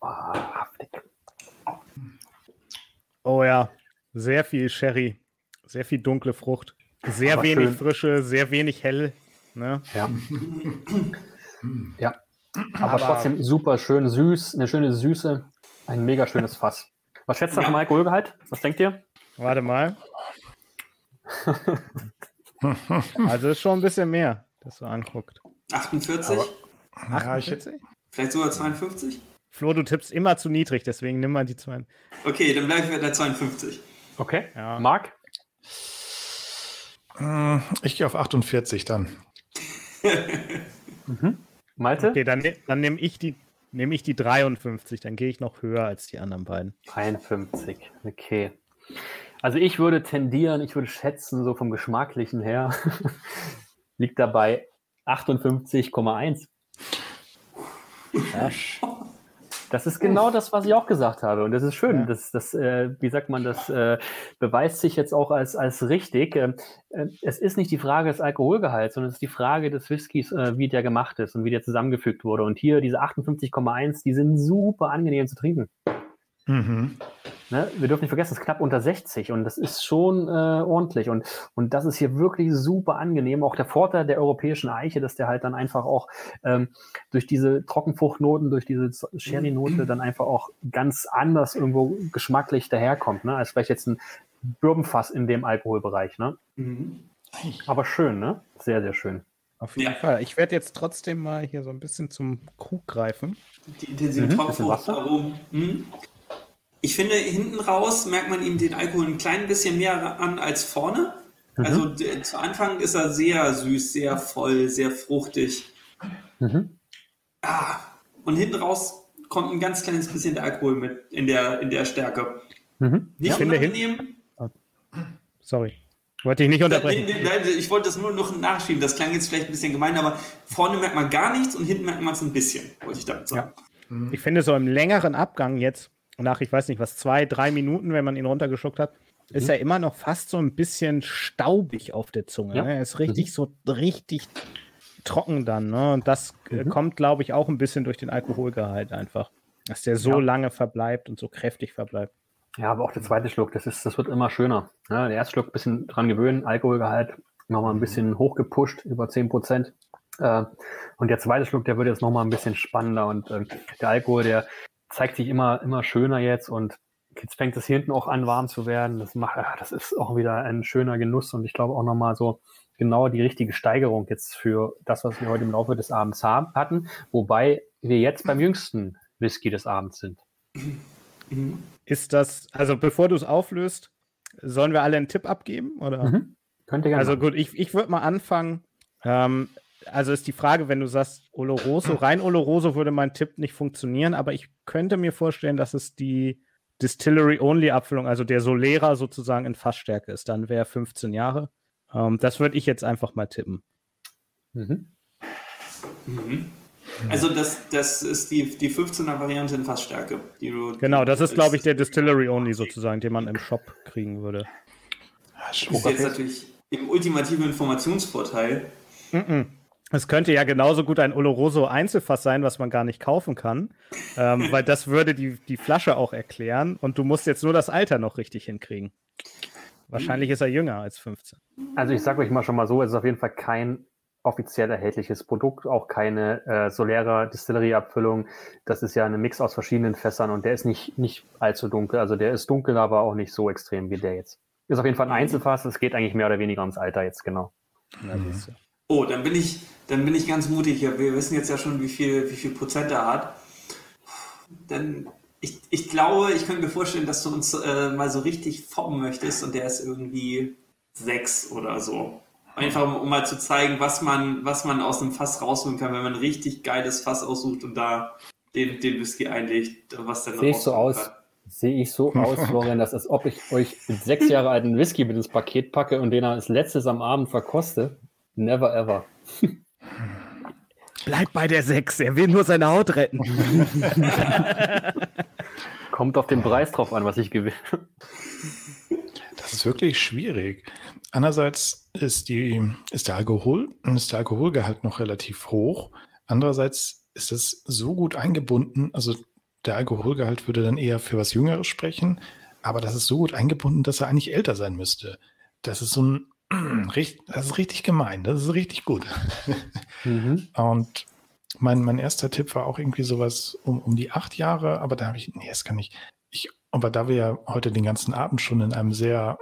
Wahrhaftig. Oh ja, sehr viel Sherry, sehr viel dunkle Frucht, sehr Aber wenig schön. Frische, sehr wenig hell. Ne? Ja. ja. Aber, Aber- trotzdem super schön süß, eine schöne Süße, ein mega schönes Fass. Was schätzt du Ja. vom Alkoholgehalt? Was denkt ihr? Warte mal. Also ist schon ein bisschen mehr, das so anguckt. 48? Ja, ich, 48? Vielleicht sogar 52? Flo, du tippst immer zu niedrig, deswegen nimm mal die zwei. Okay, dann bleibe ich bei der 52. Okay. Ja. Marc? äh, ich gehe auf 48 dann. Malte? Okay, dann, dann nehme ich die nehme ich die 53, dann gehe ich noch höher als die anderen beiden. 53. Okay. Also ich würde tendieren, ich würde schätzen, so vom Geschmacklichen her, liegt dabei 58,1. Das ist genau das, was ich auch gesagt habe. Und das ist schön. Ja. Das, das äh, wie sagt man, das äh, beweist sich jetzt auch als, als richtig. Ähm, äh, es ist nicht die Frage des Alkoholgehalts, sondern es ist die Frage des Whiskys, äh, wie der gemacht ist und wie der zusammengefügt wurde. Und hier diese 58,1, die sind super angenehm zu trinken. Mhm. Ne? Wir dürfen nicht vergessen, es ist knapp unter 60 und das ist schon äh, ordentlich. Und, und das ist hier wirklich super angenehm. Auch der Vorteil der europäischen Eiche, dass der halt dann einfach auch ähm, durch diese Trockenfruchtnoten, durch diese Sherry-Note dann einfach auch ganz anders irgendwo geschmacklich daherkommt, ne? als vielleicht jetzt ein Birbenfass in dem Alkoholbereich. Ne? Mhm. Aber schön, ne? Sehr, sehr schön. Auf jeden ja. Fall. Ich werde jetzt trotzdem mal hier so ein bisschen zum Krug greifen. Die intensiven mhm. Trockenfruchtaromen. Mhm. Ich finde, hinten raus merkt man ihm den Alkohol ein klein bisschen mehr an als vorne. Mhm. Also zu Anfang ist er sehr süß, sehr voll, sehr fruchtig. Mhm. Ah, und hinten raus kommt ein ganz kleines bisschen der Alkohol mit in der, in der Stärke. Mhm. Nicht ja, unangenehm. Sorry. Wollte ich nicht unterbrechen. Nein, nein, ich wollte das nur noch nachschieben. Das klang jetzt vielleicht ein bisschen gemein, aber vorne merkt man gar nichts und hinten merkt man es ein bisschen, wollte ich damit sagen. Ja. Ich finde, so im längeren Abgang jetzt nach, ich weiß nicht was, zwei, drei Minuten, wenn man ihn runtergeschluckt hat, mhm. ist er immer noch fast so ein bisschen staubig auf der Zunge. Ja. Ne? Er ist richtig mhm. so richtig trocken dann. Ne? Und das äh, mhm. kommt, glaube ich, auch ein bisschen durch den Alkoholgehalt einfach. Dass der so ja. lange verbleibt und so kräftig verbleibt. Ja, aber auch der zweite Schluck, das, ist, das wird immer schöner. Ja, der erste Schluck ein bisschen dran gewöhnen, Alkoholgehalt nochmal ein bisschen hochgepusht, über 10 Prozent. Äh, und der zweite Schluck, der wird jetzt nochmal ein bisschen spannender und äh, der Alkohol, der zeigt sich immer, immer schöner jetzt und jetzt fängt es hier hinten auch an, warm zu werden. Das macht, das ist auch wieder ein schöner Genuss und ich glaube auch nochmal so genau die richtige Steigerung jetzt für das, was wir heute im Laufe des Abends haben, hatten, wobei wir jetzt beim jüngsten Whisky des Abends sind. Ist das, also bevor du es auflöst, sollen wir alle einen Tipp abgeben? Oder? Mhm. Könnte gerne. Also gut, ich, ich würde mal anfangen. Ähm, also ist die Frage, wenn du sagst Oloroso, rein Oloroso würde mein Tipp nicht funktionieren, aber ich könnte mir vorstellen, dass es die Distillery-Only-Abfüllung, also der Solera sozusagen in Fassstärke ist. Dann wäre 15 Jahre. Ähm, das würde ich jetzt einfach mal tippen. Mhm. Mhm. Also das, das ist die, die 15er-Variante in Fassstärke. Die du, genau, das ist, glaube ich, der Distillery-Only sozusagen, den man im Shop kriegen würde. Das ist jetzt natürlich im ultimativen Informationsvorteil. Mhm. Es könnte ja genauso gut ein Oloroso Einzelfass sein, was man gar nicht kaufen kann, ähm, weil das würde die, die Flasche auch erklären und du musst jetzt nur das Alter noch richtig hinkriegen. Wahrscheinlich ist er jünger als 15. Also ich sage euch mal schon mal so, es ist auf jeden Fall kein offiziell erhältliches Produkt, auch keine äh, Solera Distillery Abfüllung. Das ist ja ein Mix aus verschiedenen Fässern und der ist nicht, nicht allzu dunkel. Also der ist dunkel, aber auch nicht so extrem wie der jetzt. Ist auf jeden Fall ein Einzelfass, es geht eigentlich mehr oder weniger ums Alter jetzt, genau. Mhm. Oh, dann bin ich, dann bin ich ganz mutig. Wir wissen jetzt ja schon, wie viel, wie viel Prozent er hat. Dann, ich, ich glaube, ich könnte mir vorstellen, dass du uns äh, mal so richtig foppen möchtest und der ist irgendwie sechs oder so. Einfach um, um, mal zu zeigen, was man, was man aus einem Fass rausholen kann, wenn man ein richtig geiles Fass aussucht und da den, den Whisky einlegt, was dann Sehe ich so aus, Sehe ich so aus, Florian, dass als ob ich euch mit sechs Jahre alten Whisky mit ins Paket packe und den als letztes am Abend verkoste. Never ever. Bleib bei der 6, er will nur seine Haut retten. Kommt auf den Preis drauf an, was ich gewinne. Das ist wirklich schwierig. Andererseits ist, die, ist, der Alkohol, ist der Alkoholgehalt noch relativ hoch. Andererseits ist es so gut eingebunden, also der Alkoholgehalt würde dann eher für was Jüngeres sprechen, aber das ist so gut eingebunden, dass er eigentlich älter sein müsste. Das ist so ein das ist richtig gemein, das ist richtig gut. Mhm. Und mein, mein erster Tipp war auch irgendwie sowas um, um die acht Jahre, aber da habe ich, nee, das kann ich. ich. Aber da wir ja heute den ganzen Abend schon in einem sehr,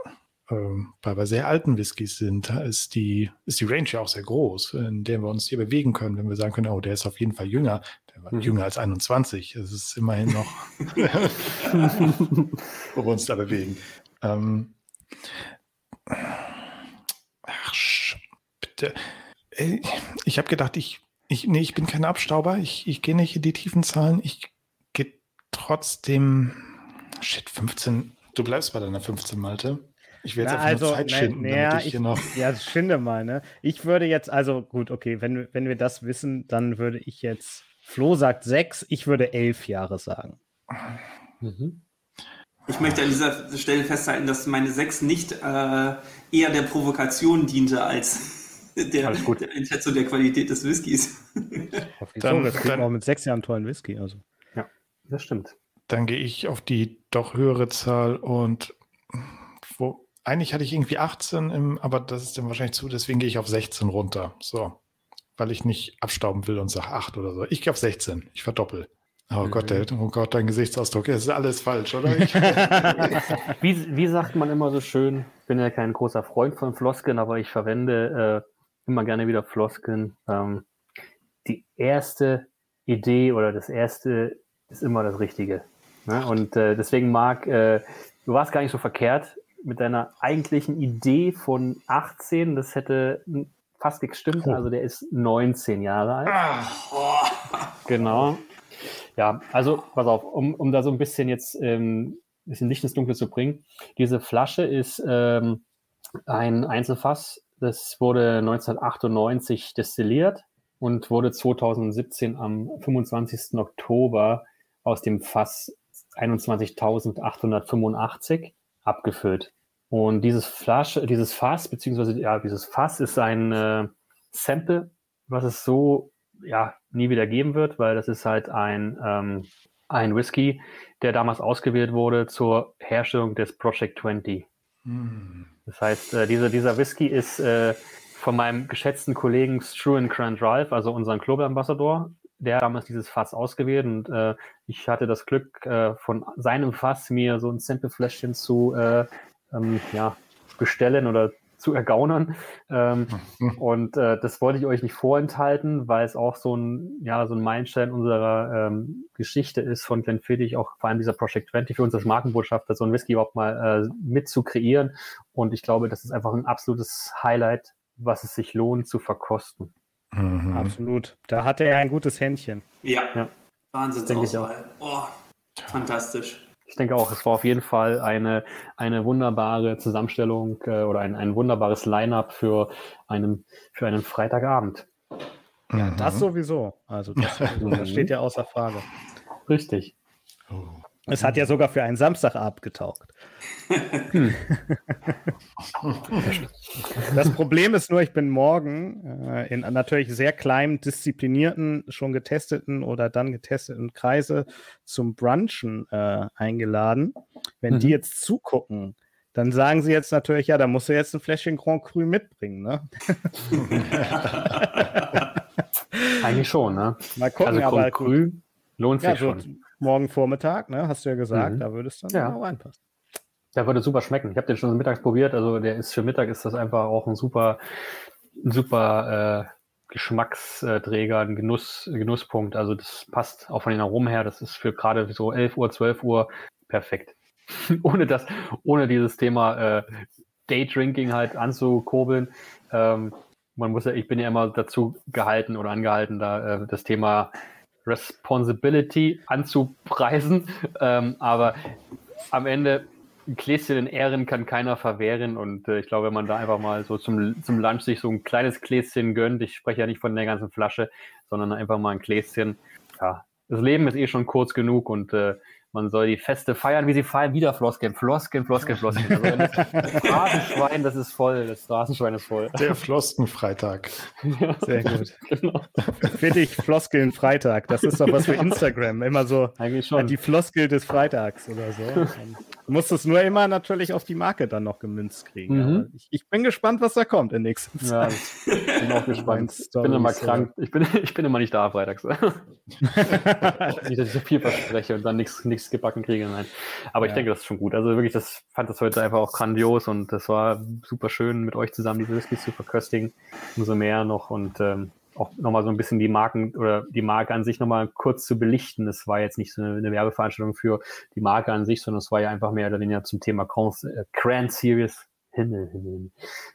äh, bei, bei sehr alten Whiskys sind, da ist die, ist die Range ja auch sehr groß, in der wir uns hier bewegen können, wenn wir sagen können, oh, der ist auf jeden Fall jünger, der war mhm. jünger als 21. Das ist immerhin noch, wo wir uns da bewegen. Ähm, Ach, bitte. Ich habe gedacht, ich, ich, nee, ich bin kein Abstauber. Ich, ich gehe nicht in die tiefen Zahlen. Ich gehe trotzdem. Shit, 15. Du bleibst bei deiner 15, Malte. Ich werde jetzt also, Zeit schinden, na, na, ich, ich, hier noch. Ja, schinde mal, ne? Ich würde jetzt, also gut, okay, wenn, wenn wir das wissen, dann würde ich jetzt Flo sagt sechs, ich würde elf Jahre sagen. Mhm. Ich möchte an dieser Stelle festhalten, dass meine sechs nicht äh, eher der Provokation diente als der, der Einschätzung der Qualität des Whiskys. Dann, das klingt auch mit sechs Jahren tollen Whisky. Also. Ja, das stimmt. Dann gehe ich auf die doch höhere Zahl und wo, eigentlich hatte ich irgendwie 18, im, aber das ist dann wahrscheinlich zu, deswegen gehe ich auf 16 runter. So. Weil ich nicht abstauben will und sage 8 oder so. Ich gehe auf 16. Ich verdoppel. Oh mhm. Gott, der, oh Gott, dein Gesichtsausdruck, das ist alles falsch, oder? wie, wie sagt man immer so schön, ich bin ja kein großer Freund von Floskeln, aber ich verwende äh, immer gerne wieder Floskeln. Ähm, die erste Idee oder das erste ist immer das Richtige. Ne? Und äh, deswegen, Marc, äh, du warst gar nicht so verkehrt mit deiner eigentlichen Idee von 18. Das hätte fast gestimmt. Oh. Also der ist 19 Jahre alt. Ach, Genau. Ja, also pass auf, um, um da so ein bisschen jetzt ähm, ein bisschen Licht ins Dunkle zu bringen. Diese Flasche ist ähm, ein Einzelfass. Das wurde 1998 destilliert und wurde 2017 am 25. Oktober aus dem Fass 21.885 abgefüllt. Und dieses Flasche, dieses Fass, beziehungsweise ja, dieses Fass ist ein äh, Sample, was es so ja nie wieder geben wird, weil das ist halt ein, ähm, ein Whisky, der damals ausgewählt wurde zur Herstellung des Project 20. Mm. Das heißt, äh, dieser, dieser Whisky ist äh, von meinem geschätzten Kollegen Struan Grant Ralph, also unseren Global Ambassador, der damals dieses Fass ausgewählt und äh, ich hatte das Glück, äh, von seinem Fass mir so ein Sample-Fläschchen zu äh, ähm, ja, bestellen oder zu ergaunern. Ähm, mhm. und äh, das wollte ich euch nicht vorenthalten, weil es auch so ein, ja, so ein Meilenstein unserer ähm, Geschichte ist von Glenfiddich, auch vor allem dieser Project 20 für uns als Markenbotschafter, so ein Whisky überhaupt mal äh, mit zu kreieren. Und ich glaube, das ist einfach ein absolutes Highlight, was es sich lohnt zu verkosten. Mhm. Absolut. Da hatte er ein gutes Händchen. Ja. ja. Wahnsinnsauswahl. Oh, fantastisch. Ich denke auch, es war auf jeden Fall eine, eine wunderbare Zusammenstellung äh, oder ein, ein wunderbares Line-up für einen, für einen Freitagabend. Ja, mhm. das sowieso. Also das, das steht ja außer Frage. Richtig. Oh. Es hat ja sogar für einen Samstagabend getaugt. Hm. das Problem ist nur, ich bin morgen äh, in natürlich sehr kleinen, disziplinierten, schon getesteten oder dann getesteten Kreise zum Brunchen äh, eingeladen. Wenn mhm. die jetzt zugucken, dann sagen sie jetzt natürlich, ja, da musst du jetzt ein Fläschchen Grand Cru mitbringen, ne? Eigentlich schon, ne? Mal gucken, also Grand aber Cru lohnt sich ja, schon. Morgen Vormittag, ne? Hast du ja gesagt, mhm. da würde es dann ja. genau reinpassen. Der würde super schmecken. Ich habe den schon mittags probiert. Also der ist für Mittag ist das einfach auch ein super, ein super äh, Geschmacksträger, ein Genuss, Genusspunkt. Also das passt auch von den Aromen her. Das ist für gerade so 11 Uhr, 12 Uhr perfekt. ohne das, ohne dieses Thema äh, Daydrinking halt anzukurbeln. Ähm, man muss ja, ich bin ja immer dazu gehalten oder angehalten, da äh, das Thema Responsibility anzupreisen. Ähm, aber am Ende ein Gläschen in Ehren kann keiner verwehren. Und äh, ich glaube, wenn man da einfach mal so zum, zum Lunch sich so ein kleines Gläschen gönnt, ich spreche ja nicht von der ganzen Flasche, sondern einfach mal ein Gläschen. Ja, das Leben ist eh schon kurz genug und äh, man soll die Feste feiern, wie sie feiern. Wieder Floskeln, Floskeln, Floskeln, Floskeln. Also das Straßenschwein, das ist voll. Das Straßenschwein ist voll. Der Floskenfreitag. Ja, Sehr gut. Genau. Finde ich Floskeln Freitag. Das ist doch was für Instagram. Immer so Eigentlich schon. die Floskel des Freitags oder so. Du musst es nur immer natürlich auf die Marke dann noch gemünzt kriegen. Mhm. Ich, ich, bin gespannt, was da kommt in nächster Zeit. Ja, ich bin auch gespannt. Ich bin immer krank. Ich bin, ich bin immer nicht da freitags. nicht, dass ich so viel verspreche und dann nichts nichts gebacken kriege. Nein. Aber ja. ich denke, das ist schon gut. Also wirklich, das fand das heute einfach auch grandios und das war super schön, mit euch zusammen diese Whiskys zu verköstigen. Umso mehr noch und ähm, auch nochmal so ein bisschen die Marken oder die Marke an sich nochmal kurz zu belichten. Es war jetzt nicht so eine, eine, Werbeveranstaltung für die Marke an sich, sondern es war ja einfach mehr oder weniger zum Thema äh, Grand Series Himmel, Himmel.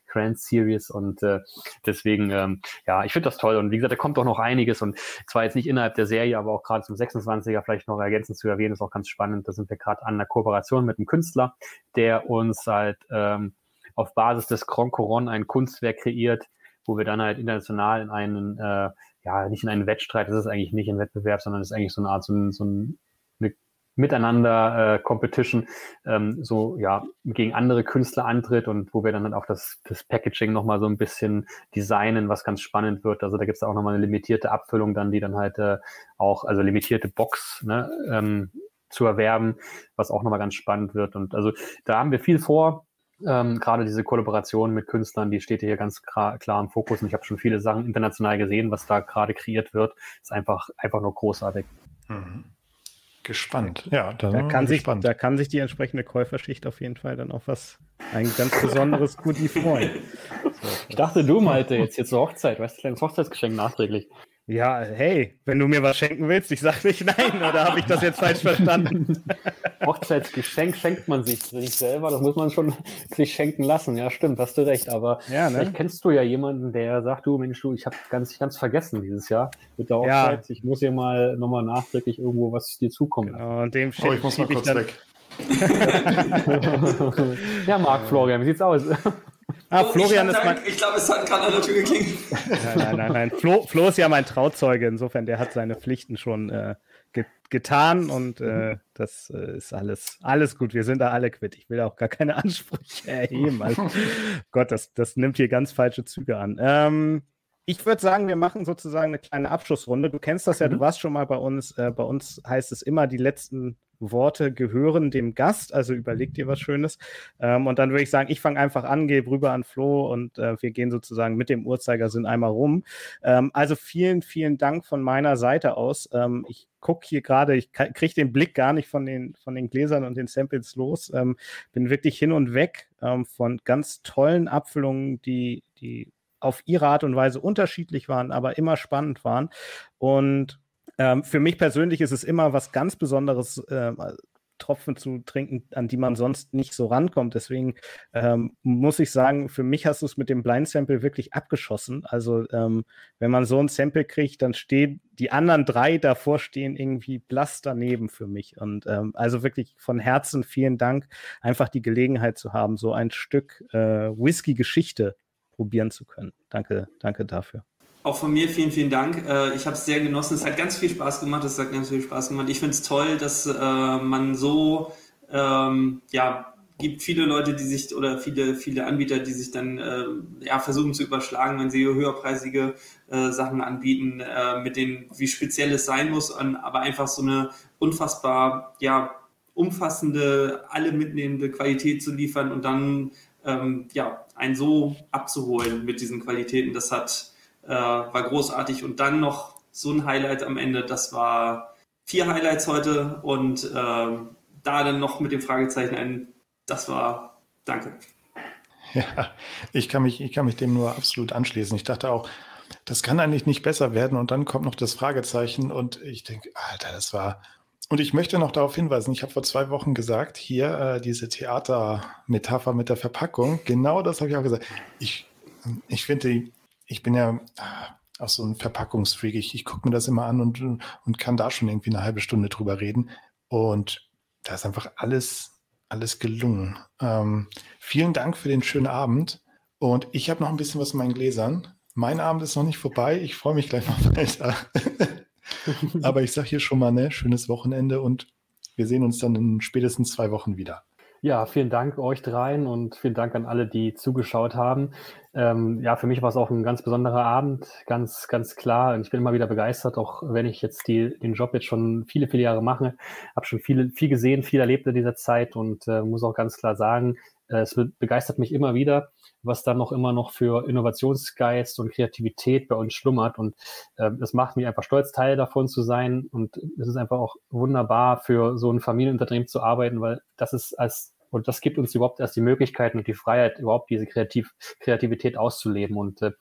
Grand Series und äh, deswegen, ähm, ja, ich finde das toll und wie gesagt, da kommt auch noch einiges und zwar jetzt nicht innerhalb der Serie, aber auch gerade zum 26er vielleicht noch ergänzend zu erwähnen, ist auch ganz spannend. Da sind wir gerade an einer Kooperation mit einem Künstler, der uns halt ähm, auf Basis des Grand Coron ein Kunstwerk kreiert, wo wir dann halt international in einen äh, ja, nicht in einen Wettstreit, das ist eigentlich nicht ein Wettbewerb, sondern es ist eigentlich so eine Art, so, ein, so ein, eine Miteinander äh, Competition, ähm, so ja, gegen andere Künstler antritt und wo wir dann halt auch das, das Packaging nochmal so ein bisschen designen, was ganz spannend wird. Also da gibt es auch nochmal eine limitierte Abfüllung dann, die dann halt äh, auch, also limitierte Box, ne, ähm, zu erwerben, was auch nochmal ganz spannend wird. Und also da haben wir viel vor. Ähm, gerade diese Kollaboration mit Künstlern, die steht hier ganz klar, im Fokus. Und ich habe schon viele Sachen international gesehen, was da gerade kreiert wird. Ist einfach, einfach nur großartig. Mhm. Gespannt. Ja, da, da kann sich, da kann sich die entsprechende Käuferschicht auf jeden Fall dann auch was, ein ganz besonderes Goodie freuen. So, ich dachte, du Malte, jetzt hier zur Hochzeit, weißt du, kleines Hochzeitsgeschenk nachträglich. Ja, hey, wenn du mir was schenken willst, ich sag nicht nein, oder habe ich das jetzt falsch verstanden? Hochzeitsgeschenk schenkt man sich nicht selber, das muss man schon sich schenken lassen. Ja, stimmt, hast du recht. Aber ja, ne? vielleicht kennst du ja jemanden, der sagt, du Mensch, du, ich habe ganz, ganz vergessen dieses Jahr mit der Hochzeit. Ja. Ich muss hier mal nochmal nachträglich irgendwo was dir zukommen. Genau, und dem oh, ich muss mal kurz weg. ja, Marc Florian, wie sieht's aus? Ah, oh, Florian ist mein. Ich glaube, es hat gerade an der Tür geklingelt. Nein, nein, nein, nein. Flo, Flo, ist ja mein Trauzeuge. Insofern, der hat seine Pflichten schon äh, ge getan und äh, das äh, ist alles, alles gut. Wir sind da alle quitt. Ich will auch gar keine Ansprüche erheben. Also, Gott, das, das nimmt hier ganz falsche Züge an. Ähm, ich würde sagen, wir machen sozusagen eine kleine Abschlussrunde. Du kennst das ja, mhm. du warst schon mal bei uns. Äh, bei uns heißt es immer, die letzten Worte gehören dem Gast. Also überleg dir was Schönes. Ähm, und dann würde ich sagen, ich fange einfach an, gehe rüber an Flo und äh, wir gehen sozusagen mit dem Uhrzeigersinn einmal rum. Ähm, also vielen, vielen Dank von meiner Seite aus. Ähm, ich gucke hier gerade, ich kriege den Blick gar nicht von den, von den Gläsern und den Samples los. Ähm, bin wirklich hin und weg ähm, von ganz tollen Abfüllungen, die, die auf ihre Art und Weise unterschiedlich waren, aber immer spannend waren. Und ähm, für mich persönlich ist es immer was ganz Besonderes, äh, Tropfen zu trinken, an die man sonst nicht so rankommt. Deswegen ähm, muss ich sagen, für mich hast du es mit dem Blind Sample wirklich abgeschossen. Also ähm, wenn man so ein Sample kriegt, dann stehen die anderen drei davor stehen irgendwie blass daneben für mich. Und ähm, also wirklich von Herzen vielen Dank, einfach die Gelegenheit zu haben, so ein Stück äh, Whisky-Geschichte probieren zu können. Danke, danke dafür. Auch von mir vielen, vielen Dank. Äh, ich habe es sehr genossen. Es hat ganz viel Spaß gemacht. Es hat ganz viel Spaß gemacht. Ich finde es toll, dass äh, man so, ähm, ja, gibt viele Leute, die sich oder viele, viele Anbieter, die sich dann äh, ja, versuchen zu überschlagen, wenn sie höherpreisige äh, Sachen anbieten, äh, mit denen, wie speziell es sein muss, und, aber einfach so eine unfassbar, ja, umfassende, alle mitnehmende Qualität zu liefern und dann ähm, ja, einen so abzuholen mit diesen Qualitäten, das hat, äh, war großartig. Und dann noch so ein Highlight am Ende, das war vier Highlights heute und äh, da dann noch mit dem Fragezeichen ein, das war, danke. Ja, ich kann mich, ich kann mich dem nur absolut anschließen. Ich dachte auch, das kann eigentlich nicht besser werden und dann kommt noch das Fragezeichen und ich denke, Alter, das war, und ich möchte noch darauf hinweisen, ich habe vor zwei Wochen gesagt, hier äh, diese Theatermetapher mit der Verpackung, genau das habe ich auch gesagt. Ich, ich finde, ich bin ja äh, auch so ein Verpackungsfreak. Ich, ich gucke mir das immer an und, und kann da schon irgendwie eine halbe Stunde drüber reden. Und da ist einfach alles, alles gelungen. Ähm, vielen Dank für den schönen Abend. Und ich habe noch ein bisschen was in meinen Gläsern. Mein Abend ist noch nicht vorbei. Ich freue mich gleich noch weiter. Aber ich sage hier schon mal, ne, schönes Wochenende und wir sehen uns dann in spätestens zwei Wochen wieder. Ja, vielen Dank euch dreien und vielen Dank an alle, die zugeschaut haben. Ähm, ja, für mich war es auch ein ganz besonderer Abend, ganz, ganz klar. Und ich bin immer wieder begeistert, auch wenn ich jetzt die, den Job jetzt schon viele, viele Jahre mache. Habe schon viel, viel gesehen, viel erlebt in dieser Zeit und äh, muss auch ganz klar sagen, äh, es begeistert mich immer wieder, was dann noch immer noch für Innovationsgeist und Kreativität bei uns schlummert. Und äh, das macht mich einfach stolz, Teil davon zu sein. Und es ist einfach auch wunderbar, für so ein Familienunternehmen zu arbeiten, weil das ist als und das gibt uns überhaupt erst die Möglichkeiten und die Freiheit, überhaupt diese Kreativ Kreativität auszuleben. Und äh,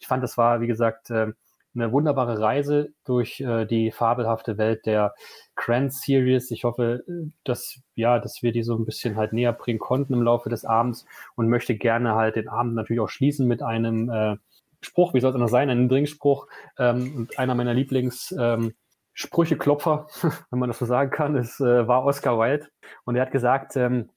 ich fand, das war, wie gesagt, äh, eine wunderbare Reise durch äh, die fabelhafte Welt der Grand Series. Ich hoffe, dass, ja, dass wir die so ein bisschen halt näher bringen konnten im Laufe des Abends und möchte gerne halt den Abend natürlich auch schließen mit einem äh, Spruch, wie soll es anders sein, einem Drinkspruch ähm, und einer meiner Lieblings ähm, Sprücheklopfer, wenn man das so sagen kann, ist, äh, war Oscar Wilde. Und er hat gesagt, ähm,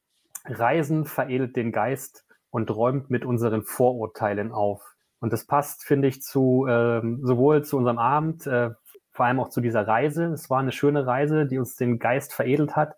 Reisen veredelt den Geist und räumt mit unseren Vorurteilen auf. Und das passt, finde ich, zu ähm, sowohl zu unserem Abend, äh, vor allem auch zu dieser Reise. Es war eine schöne Reise, die uns den Geist veredelt hat.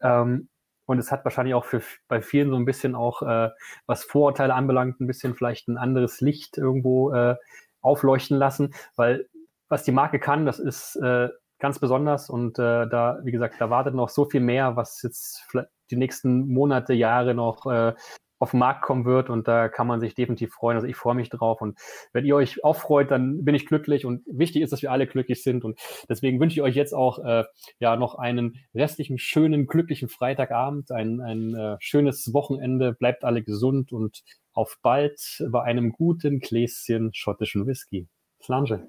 Ähm, und es hat wahrscheinlich auch für bei vielen so ein bisschen auch, äh, was Vorurteile anbelangt, ein bisschen vielleicht ein anderes Licht irgendwo äh, aufleuchten lassen, weil was die Marke kann, das ist äh, ganz besonders. Und äh, da, wie gesagt, da wartet noch so viel mehr, was jetzt die nächsten Monate, Jahre noch äh, auf den Markt kommen wird. Und da kann man sich definitiv freuen. Also ich freue mich drauf. Und wenn ihr euch auch freut, dann bin ich glücklich. Und wichtig ist, dass wir alle glücklich sind. Und deswegen wünsche ich euch jetzt auch äh, ja noch einen restlichen schönen, glücklichen Freitagabend, ein, ein äh, schönes Wochenende, bleibt alle gesund und auf bald bei einem guten Gläschen schottischen Whisky. Flange.